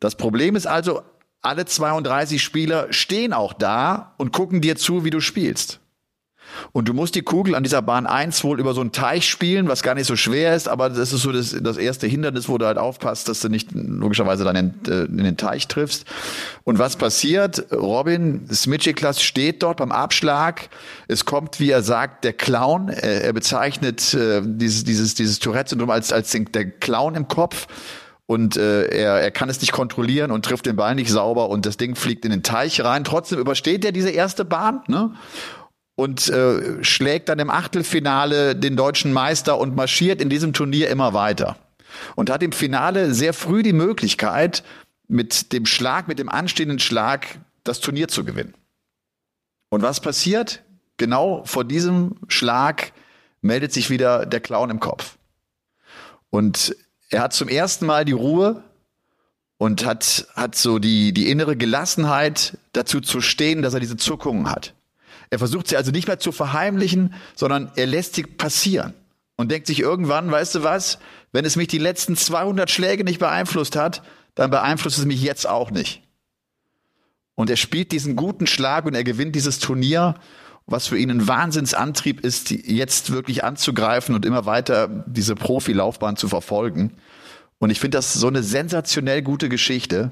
Das Problem ist also, alle 32 Spieler stehen auch da und gucken dir zu, wie du spielst. Und du musst die Kugel an dieser Bahn 1 wohl über so einen Teich spielen, was gar nicht so schwer ist, aber das ist so das, das erste Hindernis, wo du halt aufpasst, dass du nicht logischerweise dann in, äh, in den Teich triffst. Und was passiert? Robin Smitchiklas steht dort beim Abschlag. Es kommt, wie er sagt, der Clown. Er, er bezeichnet äh, dieses, dieses, dieses Tourette-Syndrom als, als den, der Clown im Kopf und äh, er, er kann es nicht kontrollieren und trifft den Ball nicht sauber und das Ding fliegt in den Teich rein. Trotzdem übersteht er diese erste Bahn ne? Und äh, schlägt dann im Achtelfinale den deutschen Meister und marschiert in diesem Turnier immer weiter. Und hat im Finale sehr früh die Möglichkeit, mit dem Schlag, mit dem anstehenden Schlag das Turnier zu gewinnen. Und was passiert? Genau vor diesem Schlag meldet sich wieder der Clown im Kopf. Und er hat zum ersten Mal die Ruhe und hat, hat so die, die innere Gelassenheit dazu zu stehen, dass er diese Zuckungen hat. Er versucht sie also nicht mehr zu verheimlichen, sondern er lässt sie passieren und denkt sich irgendwann, weißt du was, wenn es mich die letzten 200 Schläge nicht beeinflusst hat, dann beeinflusst es mich jetzt auch nicht. Und er spielt diesen guten Schlag und er gewinnt dieses Turnier, was für ihn ein Wahnsinnsantrieb ist, jetzt wirklich anzugreifen und immer weiter diese Profilaufbahn zu verfolgen. Und ich finde das so eine sensationell gute Geschichte,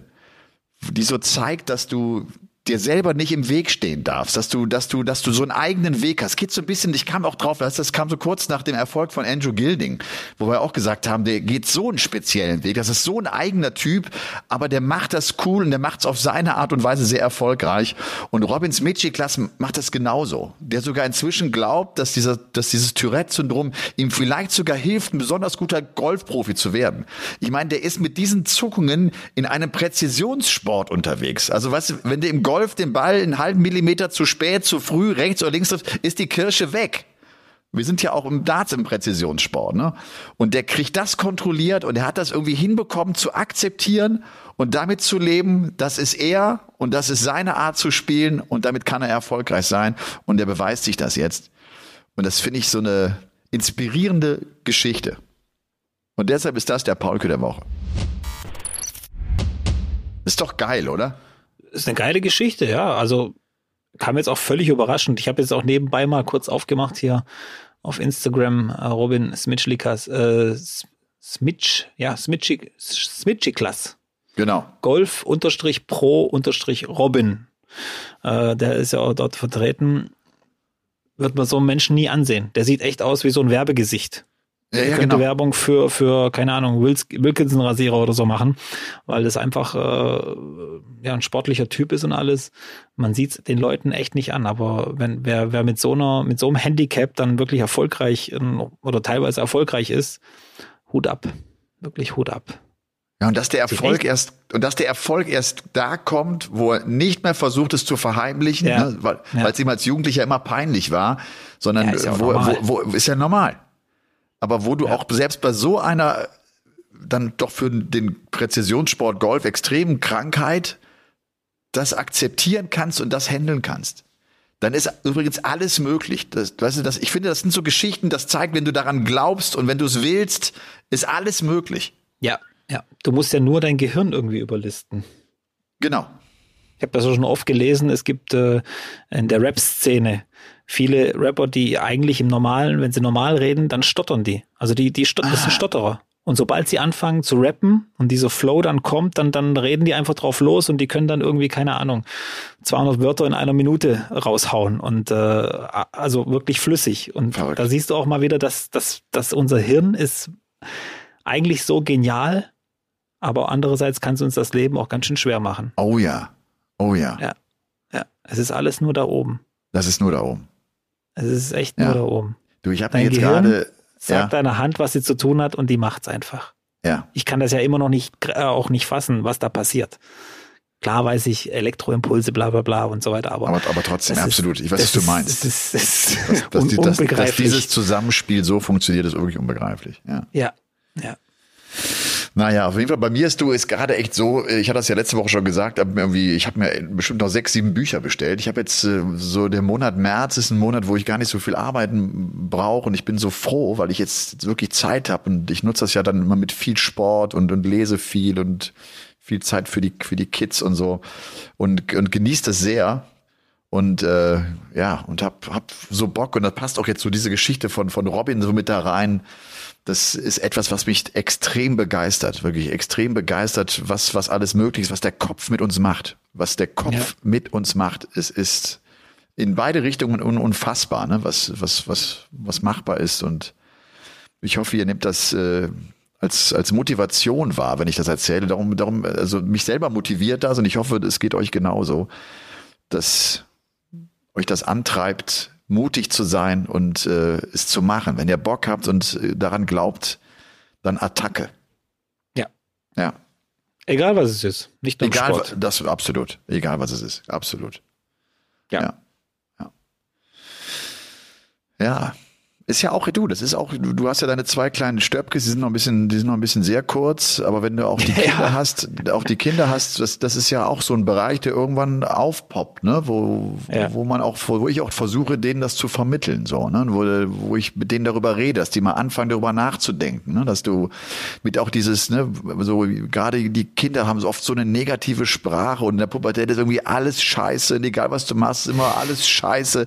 die so zeigt, dass du dir selber nicht im Weg stehen darfst, dass du, dass du, dass du so einen eigenen Weg hast. Geht so ein bisschen, ich kam auch drauf, das kam so kurz nach dem Erfolg von Andrew Gilding, wo wir auch gesagt haben, der geht so einen speziellen Weg, das ist so ein eigener Typ, aber der macht das cool und der macht es auf seine Art und Weise sehr erfolgreich. Und Robins Mitchie-Klasse macht das genauso. Der sogar inzwischen glaubt, dass dieser, dass dieses Tourette-Syndrom ihm vielleicht sogar hilft, ein besonders guter Golfprofi zu werden. Ich meine, der ist mit diesen Zuckungen in einem Präzisionssport unterwegs. Also weißt du, wenn der im Golf den Ball einen halben Millimeter zu spät, zu früh, rechts oder links trifft, ist die Kirsche weg. Wir sind ja auch im Darts im Präzisionssport, ne? Und der kriegt das kontrolliert und er hat das irgendwie hinbekommen zu akzeptieren und damit zu leben, das ist er und das ist seine Art zu spielen und damit kann er erfolgreich sein und er beweist sich das jetzt. Und das finde ich so eine inspirierende Geschichte. Und deshalb ist das der Paulke der Woche. Ist doch geil, oder? Ist eine geile Geschichte, ja. Also kam jetzt auch völlig überraschend. Ich habe jetzt auch nebenbei mal kurz aufgemacht hier auf Instagram äh, Robin Smitschlikas, äh, Smitsch, ja, Smitschik, Smitschiklas. Genau. Golf unterstrich pro unterstrich Robin. Äh, der ist ja auch dort vertreten. Wird man so einen Menschen nie ansehen. Der sieht echt aus wie so ein Werbegesicht. Ja, ja, könnte genau. Werbung für, für, keine Ahnung, Wilkinson-Rasierer oder so machen, weil das einfach äh, ja, ein sportlicher Typ ist und alles. Man sieht es den Leuten echt nicht an, aber wenn wer, wer mit so einer, mit so einem Handicap dann wirklich erfolgreich oder teilweise erfolgreich ist, Hut ab. Wirklich Hut ab. Ja, und dass der Erfolg erst, und dass der Erfolg erst da kommt, wo er nicht mehr versucht, es zu verheimlichen, ja. ne, weil ja. es ihm als Jugendlicher immer peinlich war, sondern ja, wo, wo, wo, ist ja normal. Aber wo du auch selbst bei so einer dann doch für den Präzisionssport Golf extremen Krankheit das akzeptieren kannst und das handeln kannst. Dann ist übrigens alles möglich. Das, weißt du, das, ich finde, das sind so Geschichten, das zeigt, wenn du daran glaubst und wenn du es willst, ist alles möglich. Ja, ja. Du musst ja nur dein Gehirn irgendwie überlisten. Genau. Ich habe das schon oft gelesen, es gibt äh, in der Rap-Szene viele Rapper, die eigentlich im Normalen, wenn sie normal reden, dann stottern die. Also die, die stottern, das sind ah. Stotterer. Und sobald sie anfangen zu rappen und dieser Flow dann kommt, dann, dann reden die einfach drauf los und die können dann irgendwie, keine Ahnung, 200 Wörter in einer Minute raushauen und äh, also wirklich flüssig. Und Verrückt. da siehst du auch mal wieder, dass, dass, dass unser Hirn ist eigentlich so genial, aber andererseits kann es uns das Leben auch ganz schön schwer machen. Oh ja, oh ja. Ja, ja. es ist alles nur da oben. Das ist nur da oben. Es ist echt nur ja. da oben. Du, ich habe jetzt gerade sagt ja. deiner Hand, was sie zu tun hat und die macht's einfach. Ja. Ich kann das ja immer noch nicht äh, auch nicht fassen, was da passiert. Klar weiß ich Elektroimpulse, bla bla bla und so weiter, aber. Aber, aber trotzdem, absolut. ich weiß, was du meinst. Das ist, das ist dass, dass, un dass, dass, dieses Zusammenspiel so funktioniert, ist wirklich unbegreiflich. Ja. Ja. ja. Naja, auf jeden Fall, bei mir ist du ist gerade echt so, ich hatte das ja letzte Woche schon gesagt, irgendwie, ich habe mir bestimmt noch sechs, sieben Bücher bestellt. Ich habe jetzt äh, so der Monat März ist ein Monat, wo ich gar nicht so viel arbeiten brauche und ich bin so froh, weil ich jetzt wirklich Zeit habe und ich nutze das ja dann immer mit viel Sport und, und lese viel und viel Zeit für die, für die Kids und so und, und genieße das sehr und äh, ja und hab hab so Bock und das passt auch jetzt so diese Geschichte von von Robin so mit da rein das ist etwas, was mich extrem begeistert, wirklich extrem begeistert, was, was alles möglich ist, was der Kopf mit uns macht. Was der Kopf ja. mit uns macht, es ist in beide Richtungen un unfassbar, ne? was, was, was, was machbar ist. Und ich hoffe, ihr nehmt das äh, als, als Motivation wahr, wenn ich das erzähle. Darum, darum, also mich selber motiviert das und ich hoffe, es geht euch genauso, dass euch das antreibt, mutig zu sein und äh, es zu machen. Wenn ihr Bock habt und äh, daran glaubt, dann Attacke. Ja. Ja. Egal was es ist, nicht nur Egal, Sport. das absolut. Egal was es ist, absolut. Ja. Ja. ja. ja ist ja auch du, das ist auch, du, hast ja deine zwei kleinen Stöpke, die sind noch ein bisschen, die sind noch ein bisschen sehr kurz, aber wenn du auch die *laughs* Kinder ja. hast, auch die Kinder hast, das, das ist ja auch so ein Bereich, der irgendwann aufpoppt, ne, wo, ja. wo man auch, wo ich auch versuche, denen das zu vermitteln, so, ne, wo, wo ich mit denen darüber rede, dass die mal anfangen, darüber nachzudenken, ne, dass du mit auch dieses, ne, so, gerade die Kinder haben so oft so eine negative Sprache und in der Pubertät ist irgendwie alles scheiße, egal was du machst, ist immer alles scheiße.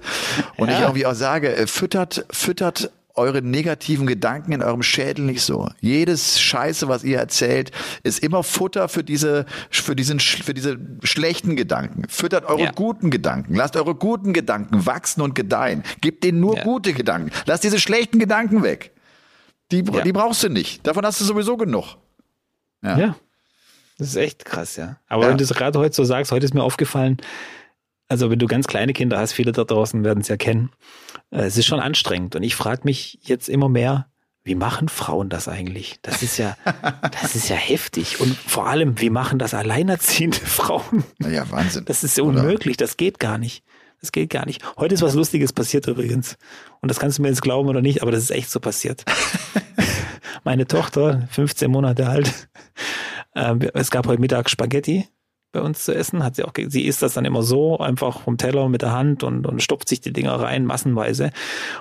Und ja. ich irgendwie auch sage, äh, füttert, füttert füttert eure negativen Gedanken in eurem Schädel nicht so. Jedes Scheiße, was ihr erzählt, ist immer Futter für diese, für diesen, für diese schlechten Gedanken. Füttert eure ja. guten Gedanken. Lasst eure guten Gedanken wachsen und gedeihen. Gebt denen nur ja. gute Gedanken. Lasst diese schlechten Gedanken weg. Die, ja. die brauchst du nicht. Davon hast du sowieso genug. Ja. ja. Das ist echt krass, ja. Aber wenn du es gerade heute so sagst, heute ist mir aufgefallen, also wenn du ganz kleine Kinder hast, viele da draußen werden es ja kennen, es ist schon anstrengend. Und ich frage mich jetzt immer mehr, wie machen Frauen das eigentlich? Das ist ja, *laughs* das ist ja heftig. Und vor allem, wie machen das alleinerziehende *laughs* Frauen? Ja, Wahnsinn. Das ist ja unmöglich, das geht gar nicht. Das geht gar nicht. Heute ist was Lustiges passiert übrigens. Und das kannst du mir jetzt glauben oder nicht, aber das ist echt so passiert. *laughs* Meine Tochter, 15 Monate alt, äh, es gab heute Mittag Spaghetti bei uns zu essen. Hat sie auch, sie isst das dann immer so, einfach vom Teller mit der Hand und, und stopft sich die Dinger rein, massenweise.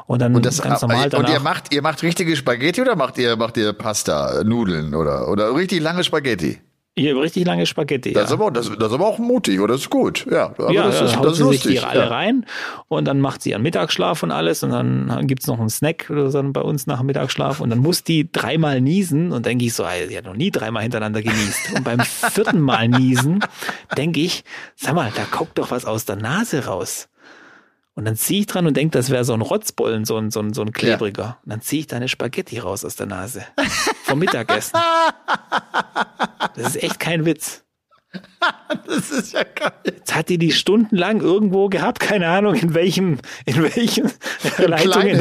Und dann und das, ganz normal danach. Und ihr macht, ihr macht richtige Spaghetti oder macht ihr, macht ihr Pasta, Nudeln oder, oder richtig lange Spaghetti? Hier richtig lange Spaghetti. Das, ja. ist aber, das, das ist aber auch mutig, oder? Das ist gut. Ja, aber ja, das ist, haut das sie lustig. sich die alle ja. rein und dann macht sie ihren Mittagsschlaf und alles und dann gibt's noch einen Snack oder so bei uns nach dem Mittagsschlaf und dann muss die dreimal niesen und denke ich so, sie hat noch nie dreimal hintereinander genießt. Und beim vierten Mal niesen denke ich, sag mal, da guckt doch was aus der Nase raus. Und dann ziehe ich dran und denke, das wäre so ein Rotzbollen, so ein, so ein, so ein klebriger. Ja. Und dann ziehe ich da eine Spaghetti raus aus der Nase. Vom Mittagessen. *laughs* Das ist echt kein Witz. *laughs* das ist ja geil. Jetzt hat die die stundenlang irgendwo gehabt, keine Ahnung in welchem, in welchen *laughs* Leitungen.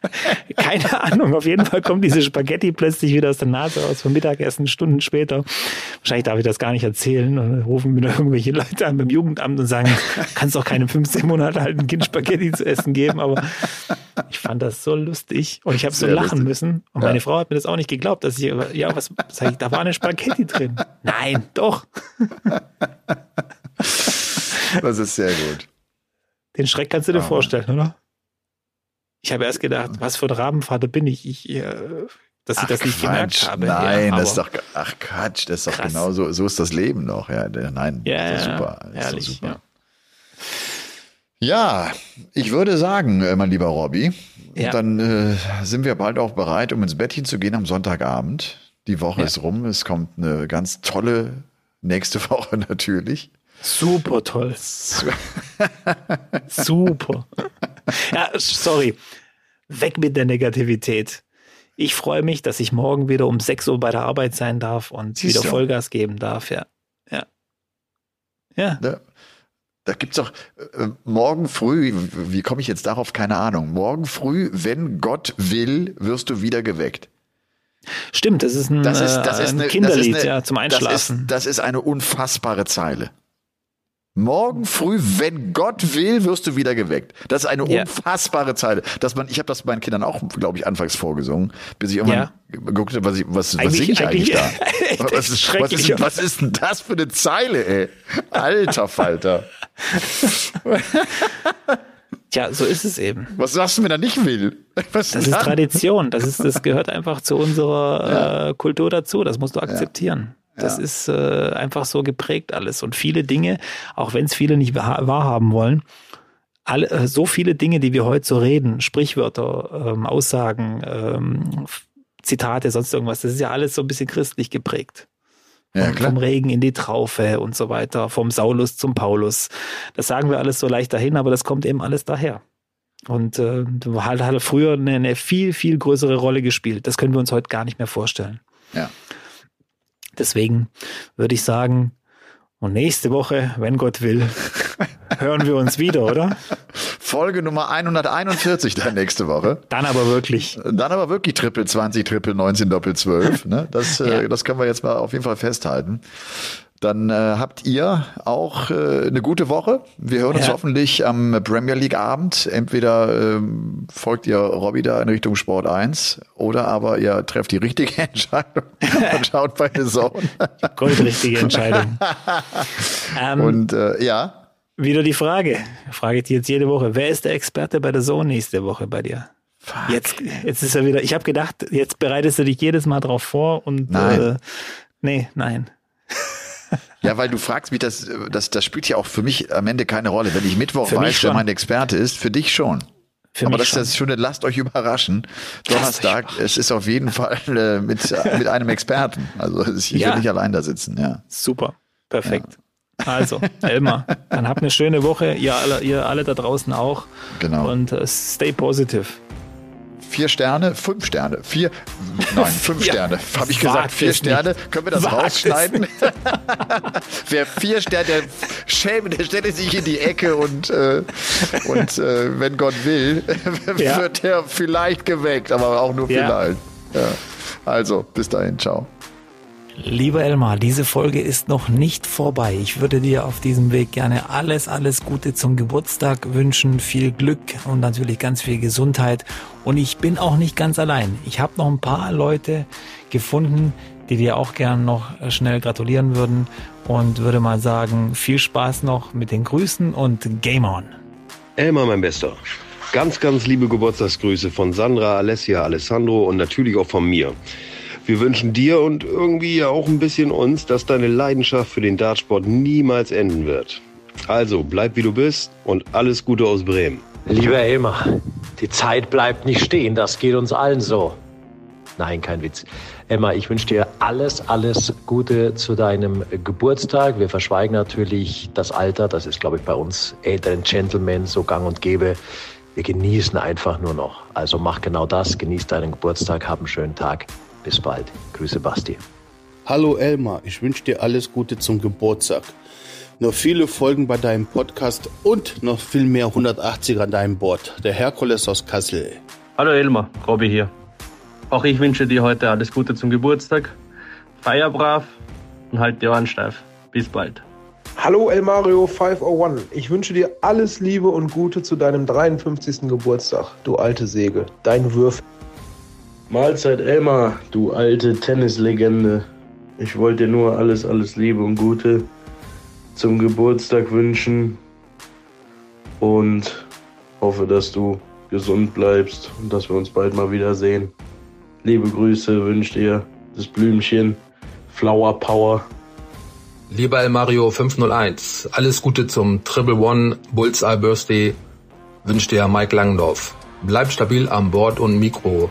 *laughs* Keine Ahnung, auf jeden Fall kommt diese Spaghetti plötzlich wieder aus der Nase aus vom Mittagessen, Stunden später. Wahrscheinlich darf ich das gar nicht erzählen. Und rufen mir irgendwelche Leute an beim Jugendamt und sagen, kannst doch keinem 15 Monate alten Kind Spaghetti zu essen geben. Aber ich fand das so lustig und ich habe so lachen lustig. müssen. Und meine Frau hat mir das auch nicht geglaubt, dass ich, ja, was sag ich, da war eine Spaghetti drin. Nein, doch. *laughs* Das ist sehr gut. Den Schreck kannst du dir oh. vorstellen, oder? Ich habe erst gedacht, was für ein Rabenvater bin ich, ich äh, dass ich ach, das nicht Quatsch. gemerkt habe. Nein, ja, das ist doch, ach Quatsch, das ist doch krass. genau so, so ist das Leben noch. Ja, nein, ja, das ist super. Ist super. Ja. ja. ich würde sagen, äh, mein lieber Robby, ja. dann äh, sind wir bald auch bereit, um ins Bettchen zu gehen am Sonntagabend. Die Woche ist rum, es kommt eine ganz tolle nächste *laughs* Woche natürlich. Super toll. Super. Ja, sorry. Weg mit der Negativität. Ich freue mich, dass ich morgen wieder um 6 Uhr bei der Arbeit sein darf und Siehst wieder du? Vollgas geben darf. Ja. Ja. Ja. Da, da gibt's doch äh, morgen früh, wie komme ich jetzt darauf? Keine Ahnung. Morgen früh, wenn Gott will, wirst du wieder geweckt. Stimmt, das ist ein, das ist, das ist ein eine, Kinderlied eine, ja, zum Einschlafen. Das ist, das ist eine unfassbare Zeile. Morgen früh, wenn Gott will, wirst du wieder geweckt. Das ist eine yeah. unfassbare Zeile. Dass man, ich habe das meinen Kindern auch, glaube ich, anfangs vorgesungen, bis ich irgendwann ja. geguckt habe, was, ich, was, was singe ich eigentlich, da? *laughs* was, ist, was, ist, was ist denn das für eine Zeile, ey? Alter Falter. *laughs* Tja, so ist es eben. Was sagst du, wenn er nicht will? *laughs* Was das ist dann? Tradition. Das ist, das *laughs* gehört einfach zu unserer ja. äh, Kultur dazu. Das musst du akzeptieren. Das ja. ist äh, einfach so geprägt alles. Und viele Dinge, auch wenn es viele nicht wahrhaben wollen, alle, äh, so viele Dinge, die wir heute so reden, Sprichwörter, ähm, Aussagen, ähm, Zitate, sonst irgendwas, das ist ja alles so ein bisschen christlich geprägt. Ja, vom Regen in die Traufe und so weiter, vom Saulus zum Paulus. Das sagen wir alles so leicht dahin, aber das kommt eben alles daher. Und äh, hat, hat früher eine, eine viel, viel größere Rolle gespielt. Das können wir uns heute gar nicht mehr vorstellen. Ja. Deswegen würde ich sagen, und nächste Woche, wenn Gott will, *laughs* hören wir uns wieder, oder? *laughs* Folge Nummer 141 dann nächste Woche. Dann aber wirklich. Dann aber wirklich Triple 20, Triple 19, Doppel 12. Ne? Das, äh, ja. das können wir jetzt mal auf jeden Fall festhalten. Dann äh, habt ihr auch äh, eine gute Woche. Wir hören uns ja. hoffentlich am Premier League Abend. Entweder ähm, folgt ihr Robby da in Richtung Sport 1 oder aber ihr trefft die richtige *laughs* Entscheidung und schaut bei The Zone. Goldrichtige Entscheidung. *laughs* ähm, und äh, ja. Wieder die Frage. Frage ich dir jetzt jede Woche. Wer ist der Experte bei der Zone nächste Woche bei dir? Fuck. Jetzt, jetzt ist er wieder. Ich habe gedacht, jetzt bereitest du dich jedes Mal drauf vor und nein. Äh, nee, nein. *laughs* Ja, weil du fragst mich, das, das, das spielt ja auch für mich am Ende keine Rolle. Wenn ich Mittwoch für weiß, wer mein Experte ist, für dich schon. Für Aber das ist das Schöne, lasst euch überraschen. Donnerstag, es ist auf jeden Fall äh, mit, mit einem Experten. Also ich ja. will nicht allein da sitzen, ja. Super, perfekt. Ja. Also, Elmar, dann habt eine schöne Woche, ihr alle, ihr alle da draußen auch. Genau. Und uh, stay positive vier Sterne, fünf Sterne, vier, nein, *laughs* fünf ja, Sterne. Habe ich gesagt, vier Sterne. Nicht. Können wir das Wagt rausschneiden? *laughs* Wer vier Sterne, der schäme, der stellt sich in die Ecke und, äh, und äh, wenn Gott will, *laughs* ja. wird er vielleicht geweckt, aber auch nur vielleicht. Ja. Also, bis dahin, ciao. Lieber Elmar, diese Folge ist noch nicht vorbei. Ich würde dir auf diesem Weg gerne alles, alles Gute zum Geburtstag wünschen, viel Glück und natürlich ganz viel Gesundheit. Und ich bin auch nicht ganz allein. Ich habe noch ein paar Leute gefunden, die dir auch gern noch schnell gratulieren würden und würde mal sagen, viel Spaß noch mit den Grüßen und Game On. Elmar, mein Bester. Ganz, ganz liebe Geburtstagsgrüße von Sandra, Alessia, Alessandro und natürlich auch von mir. Wir wünschen dir und irgendwie ja auch ein bisschen uns, dass deine Leidenschaft für den Dartsport niemals enden wird. Also bleib wie du bist und alles Gute aus Bremen. Lieber Elmar, die Zeit bleibt nicht stehen, das geht uns allen so. Nein, kein Witz. Emma, ich wünsche dir alles, alles Gute zu deinem Geburtstag. Wir verschweigen natürlich das Alter, das ist, glaube ich, bei uns älteren Gentlemen so gang und gäbe. Wir genießen einfach nur noch. Also mach genau das, genieß deinen Geburtstag, hab einen schönen Tag. Bis bald. Grüße Basti. Hallo Elmar, ich wünsche dir alles Gute zum Geburtstag. Noch viele Folgen bei deinem Podcast und noch viel mehr 180 an deinem Board. Der Herkules aus Kassel. Hallo Elmar, Robby hier. Auch ich wünsche dir heute alles Gute zum Geburtstag. Feier brav und halt die Ohren steif. Bis bald. Hallo El Mario 501. Ich wünsche dir alles Liebe und Gute zu deinem 53. Geburtstag, du alte Säge. Dein Würfel. Mahlzeit Elmar, du alte Tennislegende. Ich wollte dir nur alles, alles Liebe und Gute zum Geburtstag wünschen und hoffe, dass du gesund bleibst und dass wir uns bald mal wiedersehen. Liebe Grüße wünscht dir das Blümchen Flower Power. Lieber El Mario 501, alles Gute zum Triple One Bullseye Birthday wünscht dir Mike Langendorf. Bleib stabil am Bord und Mikro.